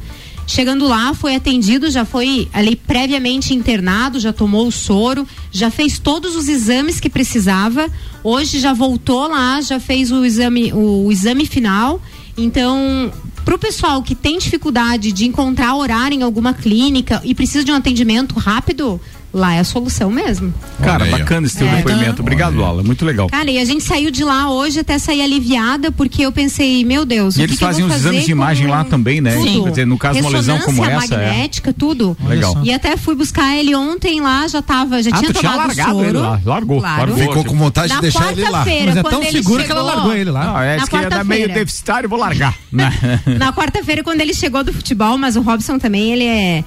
Chegando lá, foi atendido, já foi ali previamente internado, já tomou o soro, já fez todos os exames que precisava. Hoje já voltou lá, já fez o exame, o, o exame final. Então, para o pessoal que tem dificuldade de encontrar horário em alguma clínica e precisa de um atendimento rápido, lá é a solução mesmo. Cara, bacana esse teu É. depoimento. Obrigado, Lala. Muito legal. Cara, e a gente saiu de lá hoje até sair aliviada, porque eu pensei, meu Deus, E o eles que que eu fazem vou os exames de imagem lá também, né? Tudo. Quer dizer, no caso, uma lesão como essa. É... magnética, tudo. Legal. E até fui buscar ele ontem lá, já tava, já Ah, tinha tu tinha tomado largado soro. ele lá. Largou. Claro. largou. Ficou com vontade de deixar ele lá. Mas é tão seguro que ela chegou- largou ele lá. Não, é Na que é da meio deficitário, vou largar. né? Na quarta-feira, quando ele chegou do futebol, mas o Robson também, ele é.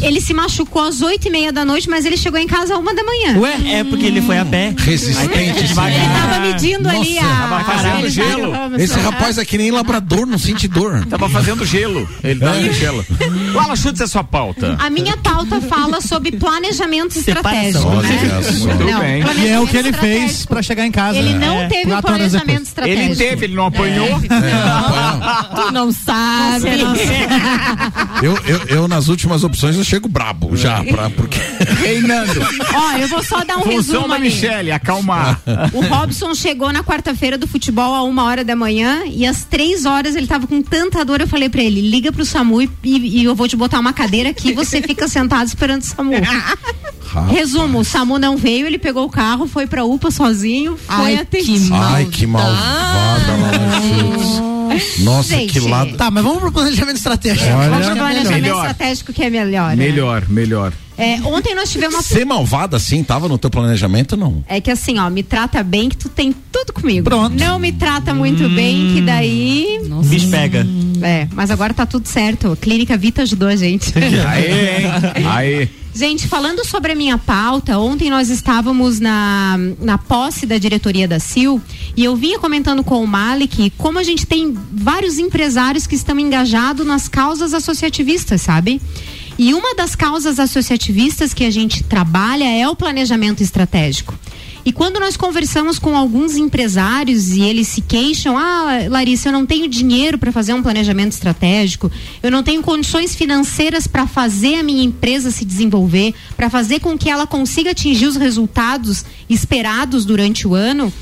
Ele se machucou às oito e meia da noite, mas ele chegou em casa às uma da manhã. Ué, é porque ele foi a pé. Resistente. Ele tava medindo ali a. tava fazendo a- gelo. Esse rapaz é que nem labrador, não sente dor. Tava fazendo gelo. Ele tava É. gelo. Lala, chute a sua pauta. A minha pauta fala sobre planejamento estratégico, Olha né? só. Muito Não, bem. E é o que ele fez pra chegar em casa. Ele não É. teve um planejamento estratégico. Ele teve, ele não apanhou. Tu não sabe. Eu, eu, eu, nas últimas opções, eu chego brabo já, pra, porque. Reinando. Ó, eu vou só dar um Função resumo da ali. Michele, acalmar. O Robson chegou na quarta-feira do futebol a uma hora da manhã e às três horas ele tava com tanta dor. Eu falei pra ele: liga pro SAMU e, e eu vou te botar uma cadeira aqui e você fica sentado esperando o SAMU. Resumo: o SAMU não veio, ele pegou o carro, foi pra UPA sozinho, foi Ai, atendido. que Ai, que malvada, Lala Nossa, Gente. que lado. Tá, mas vamos pro planejamento estratégico. Olha. Vamos pro planejamento Melhor. estratégico que é melhor. né? Melhor, melhor. É, ontem nós tivemos uma. Ser malvada assim, tava no teu planejamento, não? É que assim, ó, me trata bem que tu tem tudo comigo. Pronto. Não me trata muito bem, que daí. O bicho pega. É, mas agora tá tudo certo. A Clínica Vita ajudou a gente. Aê, hein? Aê. Gente, falando sobre a minha pauta, ontem nós estávamos na, na posse da diretoria da CIL e eu vinha comentando com o Malik como a gente tem vários empresários que estão engajados nas causas associativistas, sabe? E uma das causas associativistas que a gente trabalha é o planejamento estratégico. E quando nós conversamos com alguns empresários e eles se queixam, ah, Larissa, eu não tenho dinheiro para fazer um planejamento estratégico, eu não tenho condições financeiras para fazer a minha empresa se desenvolver, para fazer com que ela consiga atingir os resultados esperados durante o ano.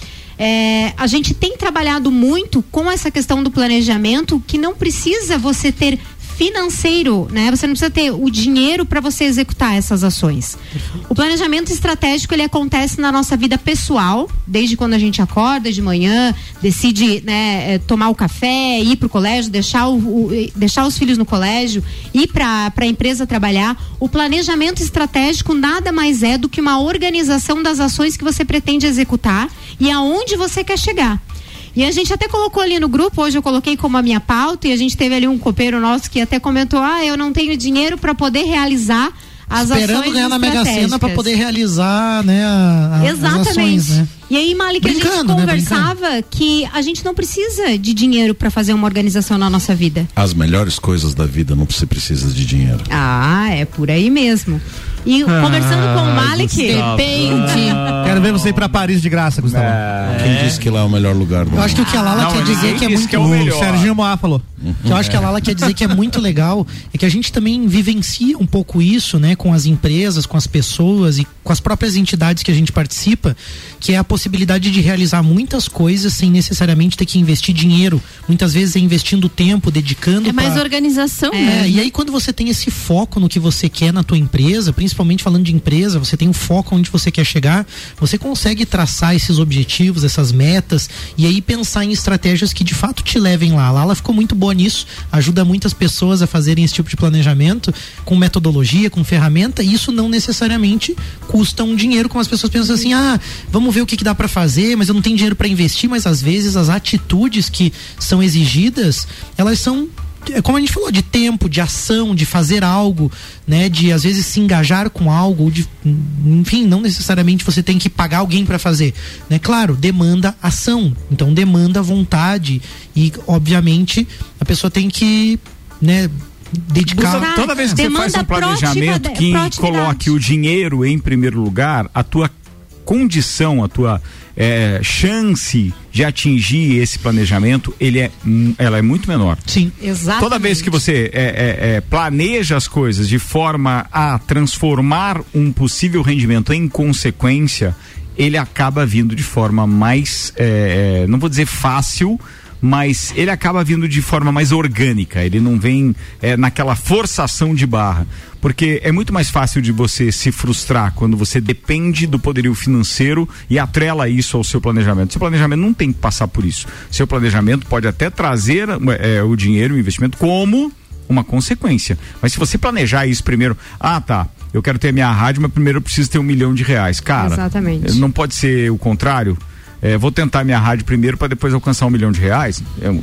É, a gente tem trabalhado muito com essa questão do planejamento que não precisa você ter financeiro, né? Você não precisa ter o dinheiro para você executar essas ações. O planejamento estratégico ele acontece na nossa vida pessoal, desde quando a gente acorda de manhã, decide né, eh, tomar o café, ir para o colégio, deixar, o, eh, deixar os filhos no colégio, ir para a empresa trabalhar. O planejamento estratégico nada mais é do que uma organização das ações que você pretende executar e aonde você quer chegar. E a gente até colocou ali no grupo, hoje eu coloquei como a minha pauta, e a gente teve ali um copeiro nosso que até comentou: ah, eu não tenho dinheiro para poder realizar as Esperando ações ganhar na Mega Sena pra estratégicas." poder realizar, né, a, a- as Exatamente. ações, né? E aí, Malik, a gente né? conversava que a gente não precisa de dinheiro para fazer uma organização na nossa vida. As melhores coisas da vida não você precisa de dinheiro. Ah, é por aí mesmo. E conversando com o Malik, Depende. Quero ver você ir pra Paris de graça, Gustavo. Quem disse que lá é o melhor lugar do Eu acho que o que a Lala Não, quer dizer que é muito que é o O melhor. Serginho Moá falou. que eu acho que a Lala quer dizer que é muito legal é que a gente também vivencia um pouco isso, né, com as empresas, com as pessoas e com as próprias entidades que a gente participa, que é a possibilidade de realizar muitas coisas sem necessariamente ter que investir dinheiro. Muitas vezes é investindo tempo, dedicando É mais pra- organização, É, né? e aí quando você tem esse foco no que você quer na tua empresa, principalmente falando de empresa, você tem um foco onde você quer chegar, você consegue traçar esses objetivos, essas metas e aí pensar em estratégias que de fato te levem lá. A Lala ficou muito boa nisso, ajuda muitas pessoas a fazerem esse tipo de planejamento com metodologia, com ferramenta, e isso não necessariamente custa um dinheiro, como as pessoas pensam assim: "Ah, vamos ver o que, que dá para fazer, mas eu não tenho dinheiro para investir", mas às vezes as atitudes que são exigidas, elas são como a gente falou, de tempo, de ação, de fazer algo, né? De às vezes se engajar com algo, de, enfim, não necessariamente você tem que pagar alguém para fazer, né? Claro, demanda ação, então demanda vontade e, obviamente, a pessoa tem que, né? Dedicar. Toda, toda vez que você faz um planejamento que coloque o dinheiro em primeiro lugar, a tua condição, a tua é, chance de atingir esse planejamento, ele é, ela é muito menor. Sim, exatamente. Toda vez que você é, é, é, planeja as coisas de forma a transformar um possível rendimento em consequência, ele acaba vindo de forma mais, é, é, não vou dizer fácil, mas ele acaba vindo de forma mais orgânica, ele não vem é, naquela forçação de barra. Porque é muito mais fácil de você se frustrar quando você depende do poderio financeiro e atrela isso ao seu planejamento. Seu planejamento não tem que passar por isso. Seu planejamento pode até trazer é, o dinheiro, o investimento, como uma consequência. Mas se você planejar isso primeiro, ah tá, eu quero ter minha rádio, mas primeiro eu preciso ter um milhão de reais. Cara, Exatamente. não pode ser o contrário. É, vou tentar minha rádio primeiro para depois alcançar um milhão de reais,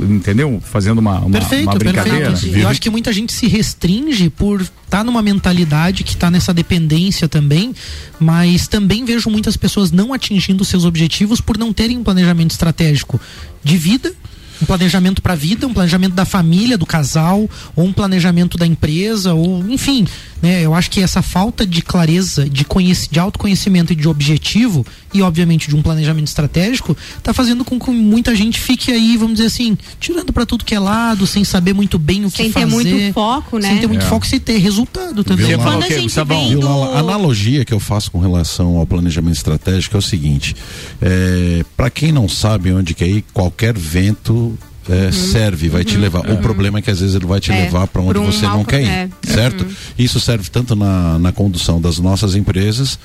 entendeu? Fazendo uma, uma, Perfeito, uma brincadeira. perfeito. Eu acho que muita gente se restringe por estar tá numa mentalidade que está nessa dependência também, mas também vejo muitas pessoas não atingindo seus objetivos por não terem um planejamento estratégico de vida um planejamento para a vida, um planejamento da família, do casal, ou um planejamento da empresa, ou enfim, né? Eu acho que essa falta de clareza, de, conhec de autoconhecimento e de objetivo, e obviamente de um planejamento estratégico, está fazendo com que muita gente fique aí, vamos dizer assim, tirando para tudo que é lado, sem saber muito bem o Sem que ter fazer. muito foco, né? Sem ter muito É. foco, sem ter resultado também. Viu, Quando a gente Tá bom. vem Viu, do-? A analogia que eu faço com relação ao planejamento estratégico é o seguinte: é, para quem não sabe onde quer ir, qualquer vento é, serve, vai te levar. O problema é que às vezes ele vai te Uhum. É, levar para onde um você não quer ir, é. certo? Uhum. Isso serve tanto na, na condução das nossas empresas.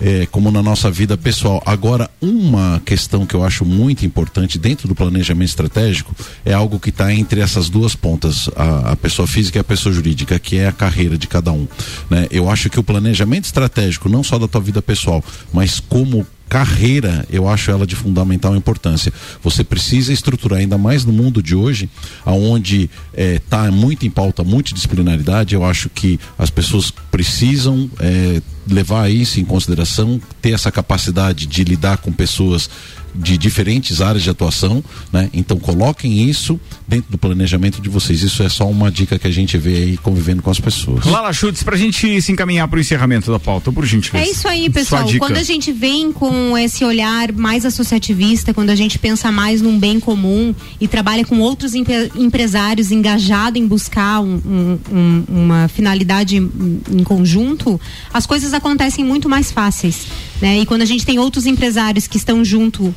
É, como na nossa vida pessoal. Agora, uma questão que eu acho muito importante dentro do planejamento estratégico é algo que está entre essas duas pontas, a, a pessoa física e a pessoa jurídica, que é a carreira de cada um. né? Eu acho que o planejamento estratégico, não só da tua vida pessoal, mas como carreira, eu acho ela de fundamental importância. Você precisa estruturar ainda mais no mundo de hoje, aonde está muito em pauta multidisciplinaridade. Eu acho que as pessoas precisam eh, levar isso em consideração, ter essa capacidade de lidar com pessoas de diferentes áreas de atuação, né? Então coloquem isso dentro do planejamento de vocês. Isso é só uma dica que a gente vê aí convivendo com as pessoas. Lala Chutes, pra gente se encaminhar pro encerramento da pauta, por gentileza. É isso aí, pessoal. Quando a gente vem com esse olhar mais associativista, quando a gente pensa mais num bem comum e trabalha com outros empre- empresários engajados em buscar um- um- um- uma finalidade em, em conjunto, as coisas acontecem muito mais fáceis. Né? E quando a gente tem outros empresários que estão junto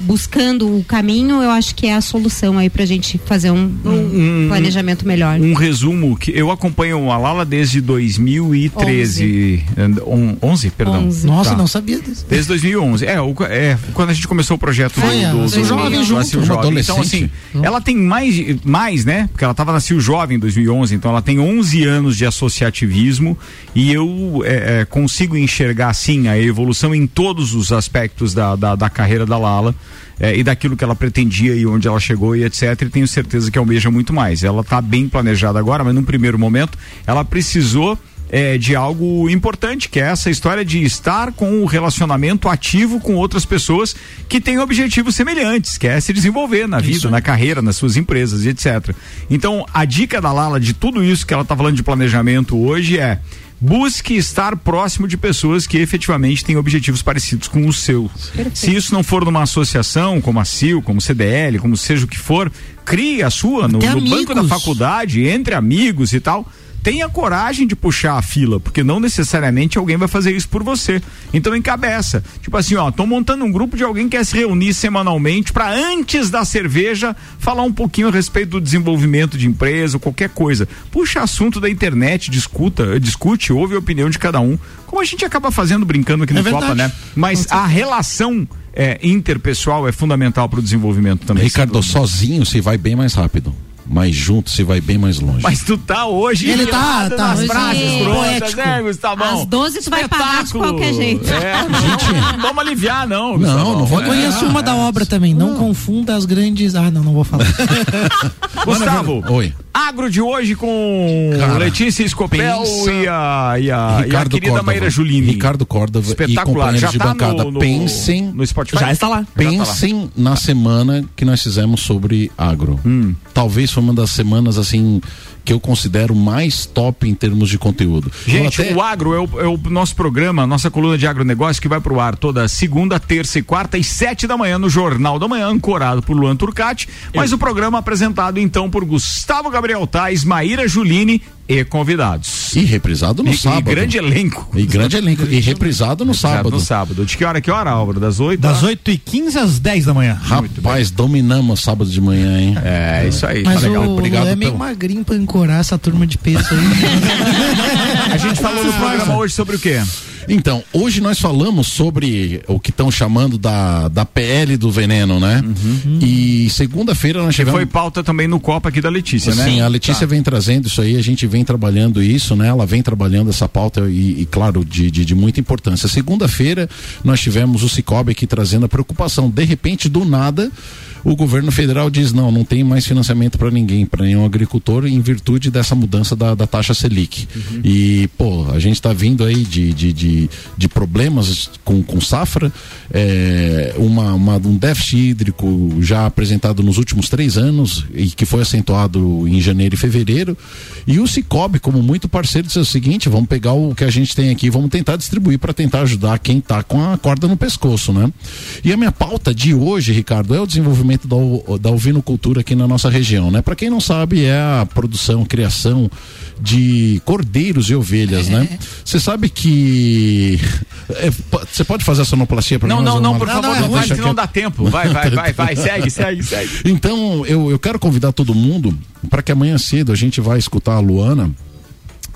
buscando o caminho, eu acho que é a solução aí pra gente fazer um, um planejamento melhor. Um resumo que eu acompanho a Lala desde 2013. 11, 11 perdão. Onze. Nossa, Tá. não sabia disso. Desde 2011. É, o- é, quando a gente começou o projeto do, Foi, a do, Nasceu do- Jovem do junto, Jovem. Então, assim, ela tem mais, mais, né? Porque ela estava Nasceu Jovem em 2011, então ela tem 11 anos de associativismo e eu é, é, consigo enxergar, sim, a evolução em todos os aspectos da, da, da carreira da Lala. É, e daquilo que ela pretendia e onde ela chegou e etc. E tenho certeza que almeja muito mais. Ela está bem planejada agora, mas num primeiro momento ela precisou é, de algo importante, que é essa história de estar com o relacionamento ativo com outras pessoas que têm objetivos semelhantes, que é se desenvolver na vida, na carreira, nas suas empresas e etc. Então, a dica da Lala de tudo isso que ela está falando de planejamento hoje é busque estar próximo de pessoas que efetivamente têm objetivos parecidos com o seu. Se isso não for numa associação, como a CIL, como CDL, como seja o que for, crie a sua no, no banco da faculdade, entre amigos e tal. Tenha coragem de puxar a fila, porque não necessariamente alguém vai fazer isso por você. Então encabeça. Tipo assim, ó, tô montando um grupo de alguém que quer se reunir semanalmente para antes da cerveja falar um pouquinho a respeito do desenvolvimento de empresa, ou qualquer coisa. Puxa assunto da internet, discuta, discute, ouve a opinião de cada um. Como a gente acaba fazendo brincando aqui no É Copa, né? Mas a relação é, interpessoal é fundamental para o desenvolvimento também. Ricardo, sozinho você vai bem mais rápido, mas junto você vai bem mais longe. Mas tu tá hoje Ele tá- tá nas hoje frases prontas, poético. né, Gustavão? Às 12 tu vai parar de qualquer jeito. É, não, não vamos aliviar, não. Não, Gustavão. não vou Eu conheço uma da obra também. Não confunda as grandes. Ah, não, não vou falar. Gustavo, Oi. agro de hoje com Cara, Letícia Escopel e a, e a, e a Ricardo querida Córdova. Maíra Julini. Ricardo Córdova e Espetacular. companheiros Já de tá bancada. no, no, Pensem- no Spotify? Já está lá. Pensem na semana que nós fizemos sobre agro. Hum. Talvez foi uma das semanas assim que eu considero mais top em termos de conteúdo. Gente, Eu até- o agro é o, é o nosso programa, nossa coluna de agronegócio que vai pro ar toda segunda, terça e quarta e sete da manhã no Jornal da Manhã, ancorado por Luan Turcati. Mas o programa apresentado então por Gustavo Gabriel Tais, Maíra Juline e convidados. E reprisado no E- e sábado. grande elenco. E grande elenco. E reprisado no sábado. No sábado. De que hora, que hora, Álvaro? Das 8? Das 8 e 15 às 10 da manhã. Rapaz, dominamos sábado de manhã, hein? É, isso aí. Mas legal, o obrigado é meio pelo- magrinho pra encorar essa turma de peso aí. A gente falou no programa hoje sobre o quê? Então, hoje nós falamos sobre o que estão chamando da, da PL do veneno, né? E segunda-feira nós Que tivemos. foi pauta também no Copa aqui da Letícia, né? Sim, a Letícia Tá. vem trazendo isso aí, a gente vem trabalhando isso, né? Ela vem trabalhando essa pauta e, e, claro, de, de, de muita importância. Segunda-feira nós tivemos o Cicobi aqui trazendo a preocupação. De repente, do nada, o governo federal diz: não, não tem mais financiamento para ninguém, para nenhum agricultor, em virtude dessa mudança da, da taxa Selic. E, pô, a gente está vindo aí de, de, de, de problemas com, com safra, é, uma, uma- um déficit hídrico já apresentado nos últimos três anos e que foi acentuado em janeiro e fevereiro. E o Cicobi, como muito parceiro, disse o seguinte: vamos pegar o que a gente tem aqui, vamos tentar distribuir para tentar ajudar quem está com a corda no pescoço, né? E a minha pauta de hoje, Ricardo, é o desenvolvimento da, da ovinocultura aqui na nossa região, né? Para quem não sabe, é a produção, criação de cordeiros e ovelhas, né? Você sabe que é, você pode fazer a sonoplastia para Não, não, não, por favor, não, vai, que não dá tempo. Vai, vai, vai, vai, segue, segue, segue. Então, eu, eu quero convidar todo mundo para que amanhã cedo a gente vai escutar a Luana.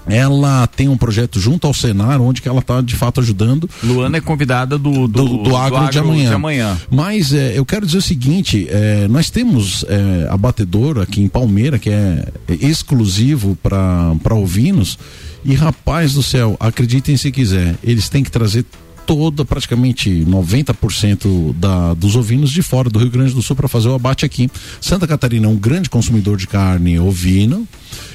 Ela tem um projeto junto ao Senar, onde que ela está de fato ajudando. Luana é convidada do, do, do, do agro, de, amanhã. de amanhã. Mas é, eu quero dizer o seguinte: é, nós temos é, abatedor aqui em Palmeira, que é exclusivo para ovinos. E rapaz do céu, acreditem se quiser, eles têm que trazer toda, praticamente 90% da, dos ovinos de fora do Rio Grande do Sul para fazer o abate aqui. Santa Catarina é um grande consumidor de carne ovina.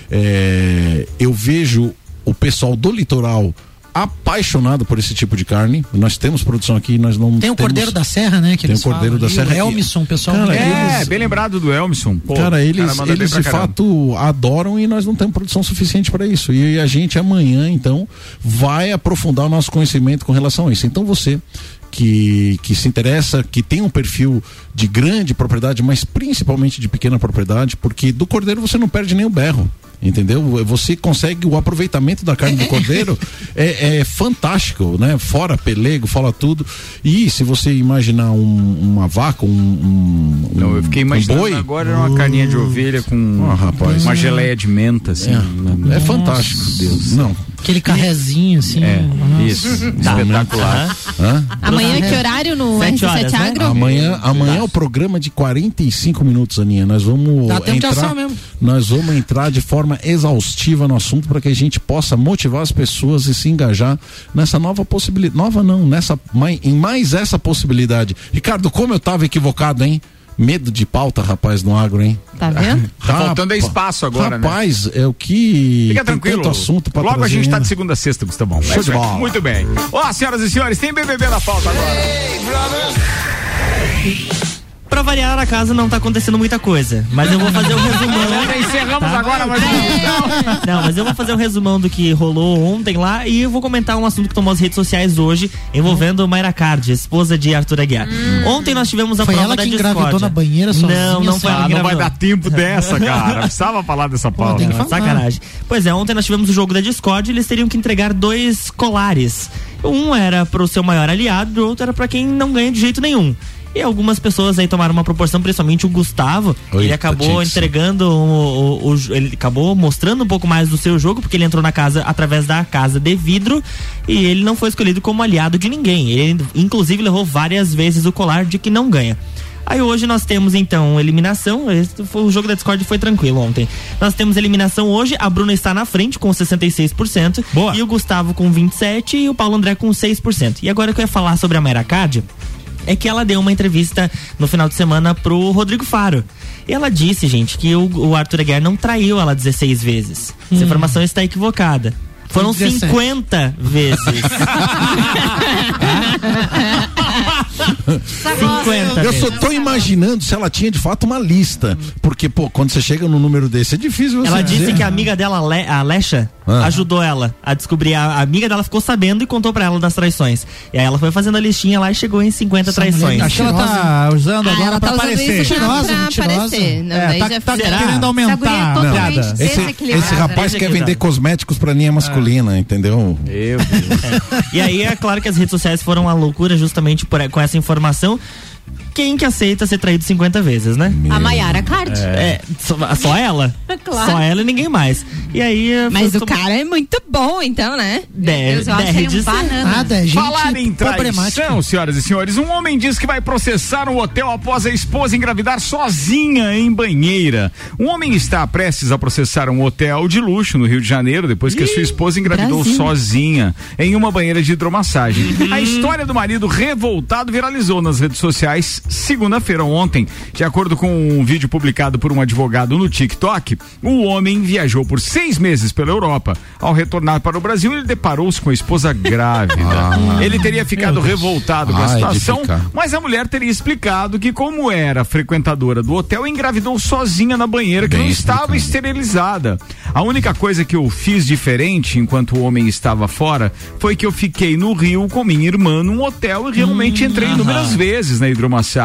É, eu vejo o pessoal do litoral apaixonado por esse tipo de carne. Nós temos produção aqui, nós não Tem o temos... Cordeiro da Serra, né? Que Tem eles o Cordeiro falam da Serra O o pessoal. Cara, É, eles- bem lembrado do Elmisson. Pô, cara, eles, cara eles de caramba. fato adoram e nós não temos produção suficiente para isso. E a gente amanhã, então, vai aprofundar o nosso conhecimento com relação a isso. Então você que, que se interessa, que tem um perfil de grande propriedade, mas principalmente de pequena propriedade, porque do cordeiro você não perde nem o berro. Entendeu? Você consegue o aproveitamento da carne do cordeiro é, é fantástico, né? Fora pelego, fora tudo. E se você imaginar um- uma vaca, um, um, Não, eu fiquei um imaginando boi, agora uma carninha de ovelha com Ah, rapaz. uma geleia de menta, assim. É, é fantástico. Deus. Não. Aquele carrezinho assim. É, nossa. isso. Espetacular. Hã? Amanhã, que horário no Sete RC7 horas, né? Agro? Amanhã, amanhã é o programa de 45 minutos, Aninha. Nós vamos Dá tempo de entrar, mesmo. nós vamos entrar de forma exaustiva no assunto para que a gente possa motivar as pessoas e se engajar nessa nova possibilidade, nova não, nessa em mais essa possibilidade. Ricardo, como eu tava equivocado, hein? Medo de pauta, rapaz, no agro, hein? Tá vendo? Tá faltando é espaço agora, né? Rapaz, é o que Fica tem tranquilo. tanto assunto para Logo a gente tá ainda. de segunda a sexta, Gustavão. Show É de bola. Muito bem. Ó, senhoras e senhores, tem BBB na pauta agora. Pra variar, na casa não tá acontecendo muita coisa. Mas eu vou fazer um resumão. Encerramos Tá. agora, mas Não, mas eu vou fazer um resumão do que rolou ontem lá e eu vou comentar um assunto que tomou as redes sociais hoje, envolvendo Mayra Card, esposa de Arthur Aguiar. Ontem nós tivemos a Foi prova ela da que discórdia. engravidou na banheira sozinha, Não, não foi ela Ah, não vai dar tempo dessa, cara. Precisava falar dessa pauta. Não, falar. Sacanagem. Pois é, ontem nós tivemos o jogo da Discord e eles teriam que entregar dois colares. Um era pro seu maior aliado, o outro era pra quem não ganha de jeito nenhum. E algumas pessoas aí tomaram uma proporção, principalmente o Gustavo. ele Eita, acabou entregando o, o- o- Ele acabou mostrando um pouco mais do seu jogo, porque ele entrou na casa através da casa de vidro e ele não foi escolhido como aliado de ninguém. Ele, inclusive, levou várias vezes o colar de que não ganha. Aí hoje nós temos então eliminação. Esse foi- o jogo da Discord foi tranquilo ontem. Nós temos eliminação hoje. A Bruna está na frente com 66%. Boa. E o Gustavo com 27% e o Paulo André com 6%. E agora que eu ia falar sobre a Mayra Card, é que ela deu uma entrevista no final de semana pro Rodrigo Faro. E ela disse, gente, que o, o Arthur Aguiar não traiu ela 16 vezes. Essa informação está equivocada. Foram 17. 50 vezes. Eu só tô imaginando se ela tinha de fato uma lista. Porque, pô, quando você chega num número desse, é difícil você Ela disse dizer. que a amiga dela, a Lesha, Ah. ajudou ela a descobrir. A a amiga dela ficou sabendo e contou pra ela das traições. E aí ela foi fazendo a listinha lá e chegou em 50 traições. Acho que ela tá usando Ah, agora ela pra tá usando aparecer. isso pra- aparecer. Não, É, tá, já tá querendo aumentar é a piada. Esse, esse rapaz quer vender cosméticos pra linha masculina, entendeu? Eu. E aí é claro que as redes sociais foram uma loucura justamente com essa informação. Quem que aceita ser traído 50 vezes, né? A Maiara Card. É, só, só ela? Claro. Só ela e ninguém mais. E aí. Mas o cara é muito bom, então, né? Deve, Deus, eu acho deve um de ser. banana. Nada, gente Falar em traição, senhoras e senhores, um homem diz que vai processar um hotel após a esposa engravidar sozinha em banheira. Um homem está prestes a processar um hotel de luxo no Rio de Janeiro depois que a sua esposa engravidou Brasil. sozinha em uma banheira de hidromassagem. A história do marido revoltado viralizou nas redes sociais segunda-feira ontem. De acordo com um vídeo publicado por um advogado no TikTok, o homem viajou por seis meses pela Europa. Ao retornar para o Brasil, ele deparou-se com a esposa grávida. Ah. ele teria ficado revoltado com a situação, mas a mulher teria explicado que, como era frequentadora do hotel, engravidou sozinha na banheira que Bem não estava esterilizada. A única coisa que eu fiz diferente enquanto o homem estava fora foi que eu fiquei no Rio com minha irmã num hotel e realmente entrei inúmeras vezes na hidromassagem.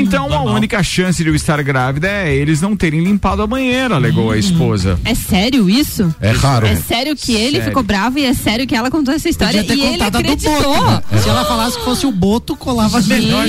Então a única chance de eu estar grávida é eles não terem limpado a banheira, alegou a esposa. É sério isso? É raro. É sério que ele Sério. ficou bravo e é sério que ela contou essa história e ele acreditou. Boto. né? Se ela falasse que fosse o Boto, colava melhor.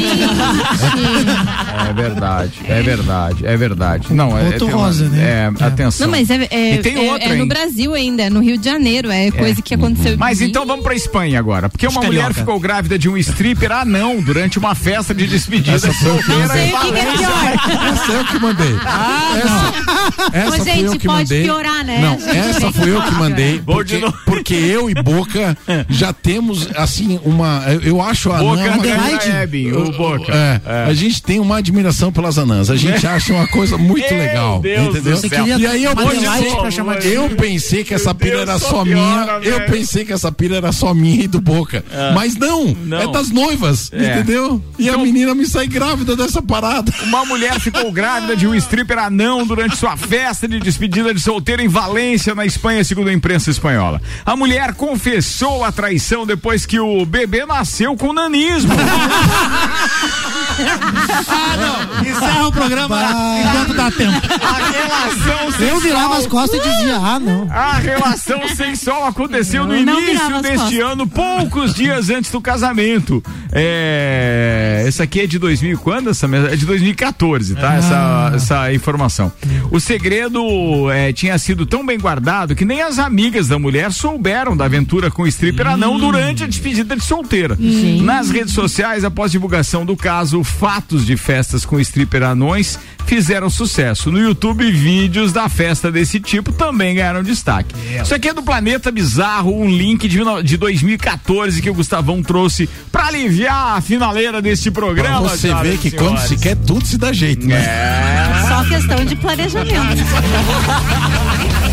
É verdade, é verdade, é verdade. Não, é, Outro tem uma- rosa, né? É, atenção. Não, mas é, é, tem é- outra, é no? Brasil ainda, é no Rio de Janeiro, é coisa que aconteceu. Mas então vamos pra Espanha agora. Porque uma mulher ficou grávida de um stripper anão durante uma festa de despedida Essa foi eu que em Sei o que que é pior. Essa é eu que mandei. essa essa Ô, fui gente, eu que pode mandei. piorar, né? Não, essa fui eu que mandei. Porque, porque eu e Boca já temos, assim, uma. eu- acho a Boca anã uma- Adelaide. Ebin, o Boca. É, A gente tem uma admiração pelas anãs. A gente acha uma coisa muito Meu legal. Deus entendeu? céu. E aí eu de- eu pensei que essa pilha era só piora, minha. Eu pensei que essa pilha era só minha e do Boca. Mas não, Não. é das noivas, É. entendeu? E a menina me sai grávida dessa parada. Uma mulher ficou grávida de um stripper anão durante sua festa de despedida de solteiro em Valência, na Espanha, segundo a imprensa espanhola. A mulher confessou a traição depois que o bebê nasceu com nanismo. Ah, não. Encerra o programa enquanto dá tempo. A relação sexual. Eu virava as costas e dizia, ah, não. A relação sexual aconteceu no início deste costas. ano, poucos dias antes do casamento. É, essa aqui é de 2000 e quando? Essa, mes- é de 2014, tá? Essa, essa informação. O segredo é, tinha sido tão bem guardado que nem as amigas da mulher souberam da aventura com o stripper anão durante a despedida de solteira. Nas redes sociais, após divulgação do caso, fatos de festas com stripper anões fizeram sucesso. No YouTube, vídeos da festa desse tipo também ganharam destaque. Isso aqui é do Planeta Bizarro, um link de, de 2014 que o Gustavão trouxe pra aliviar a finaleira deste programa. Você e que quando se quer, tudo se dá jeito, né? É. Só questão de planejamento.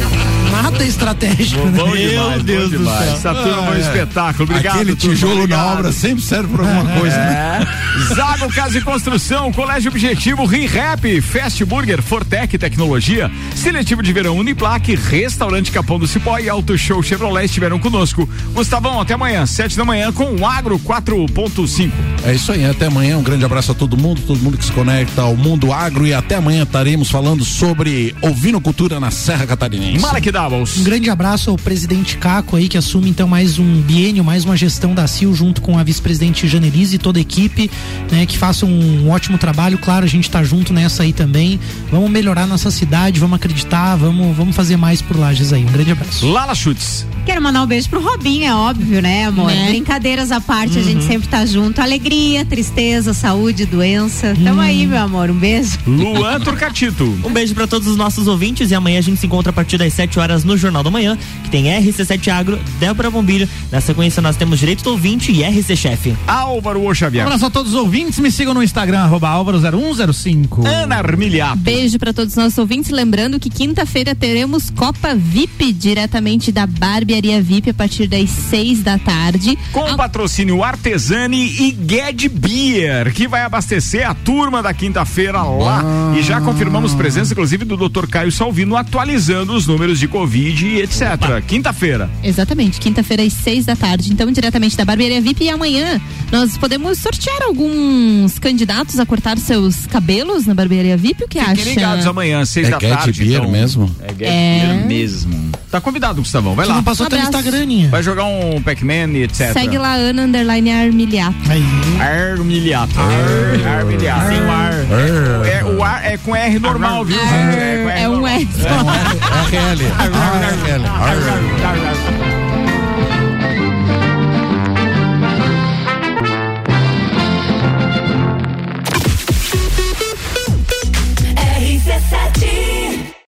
Nada estratégico, né? Bom demais, bom Deus do demais. céu. Essa turma é um espetáculo. Obrigado. Aquele tijolo na obra sempre serve pra alguma coisa, né? É. Zago Casa e Construção, Colégio Objetivo, ReHap, Fast Burger, Fortec Tecnologia, Seletivo de Verão Uniplaque, Restaurante Capão do Cipó e Auto Show Chevrolet estiveram conosco. Gustavão, até amanhã, sete da manhã, com o Agro 4.5. É isso aí, até amanhã. Um grande abraço a todo mundo, todo mundo que se conecta ao mundo agro e até amanhã estaremos falando sobre ovinocultura na Serra Catarinense. Malek Um grande abraço ao presidente Caco aí, que assume então mais um biênio, mais uma gestão da CIL junto com a vice-presidente Janelise e toda a equipe, né, que façam um ótimo trabalho. Claro, a gente tá junto nessa aí também. Vamos melhorar nossa cidade, vamos acreditar, vamos, vamos fazer mais por Lages aí. Um grande abraço. Lala Chutes. Quero mandar um beijo pro Robinho, é óbvio, né, amor? Né? Brincadeiras à parte, a Uhum. gente sempre tá junto. Alegria, tristeza, saúde, doença. Tamo aí, meu amor. Um beijo. Luan Turcatito. Um beijo pra todos os nossos ouvintes e amanhã a gente se encontra a partir das 7 horas no Jornal da Manhã, que tem RC7 Agro, Débora Bombilho. Na sequência nós temos Direito do Ouvinte e RC Chefe. Álvaro Um Xavier. abraço a todos os ouvintes, me sigam no Instagram, arroba álvaro0105. Ana Armiliato. Beijo pra todos os nossos ouvintes. Lembrando que quinta-feira teremos Copa VIP diretamente da Barbearia VIP a partir das seis da tarde. Com o patrocínio Artesani e Gued Beer, que vai abastecer a turma da quinta-feira lá. E já confirmamos presença, inclusive, do Dr. Caio Salvino, atualizando os números de Covid e etc. Quinta-feira. Exatamente, quinta-feira às seis da tarde. Então, diretamente da Barbearia VIP. E amanhã nós podemos sortear alguns candidatos a cortar seus cabelos na Barbearia VIP. O que acha? Fiquem ligados amanhã, seis É da tarde. Beer então. mesmo? É É. Beer mesmo. Tá convidado, Gustavão. Vai Você lá. não passou Um teu abraço. Instagraminha. Vai jogar um Pac-Man e etc. Segue lá, Ana Underline Armiliato. Armiliato. Ar, Armiliato. Sem o ar. É, o ar é com R normal, viu, gente? É, com R É um Ireland, Ireland. Argel.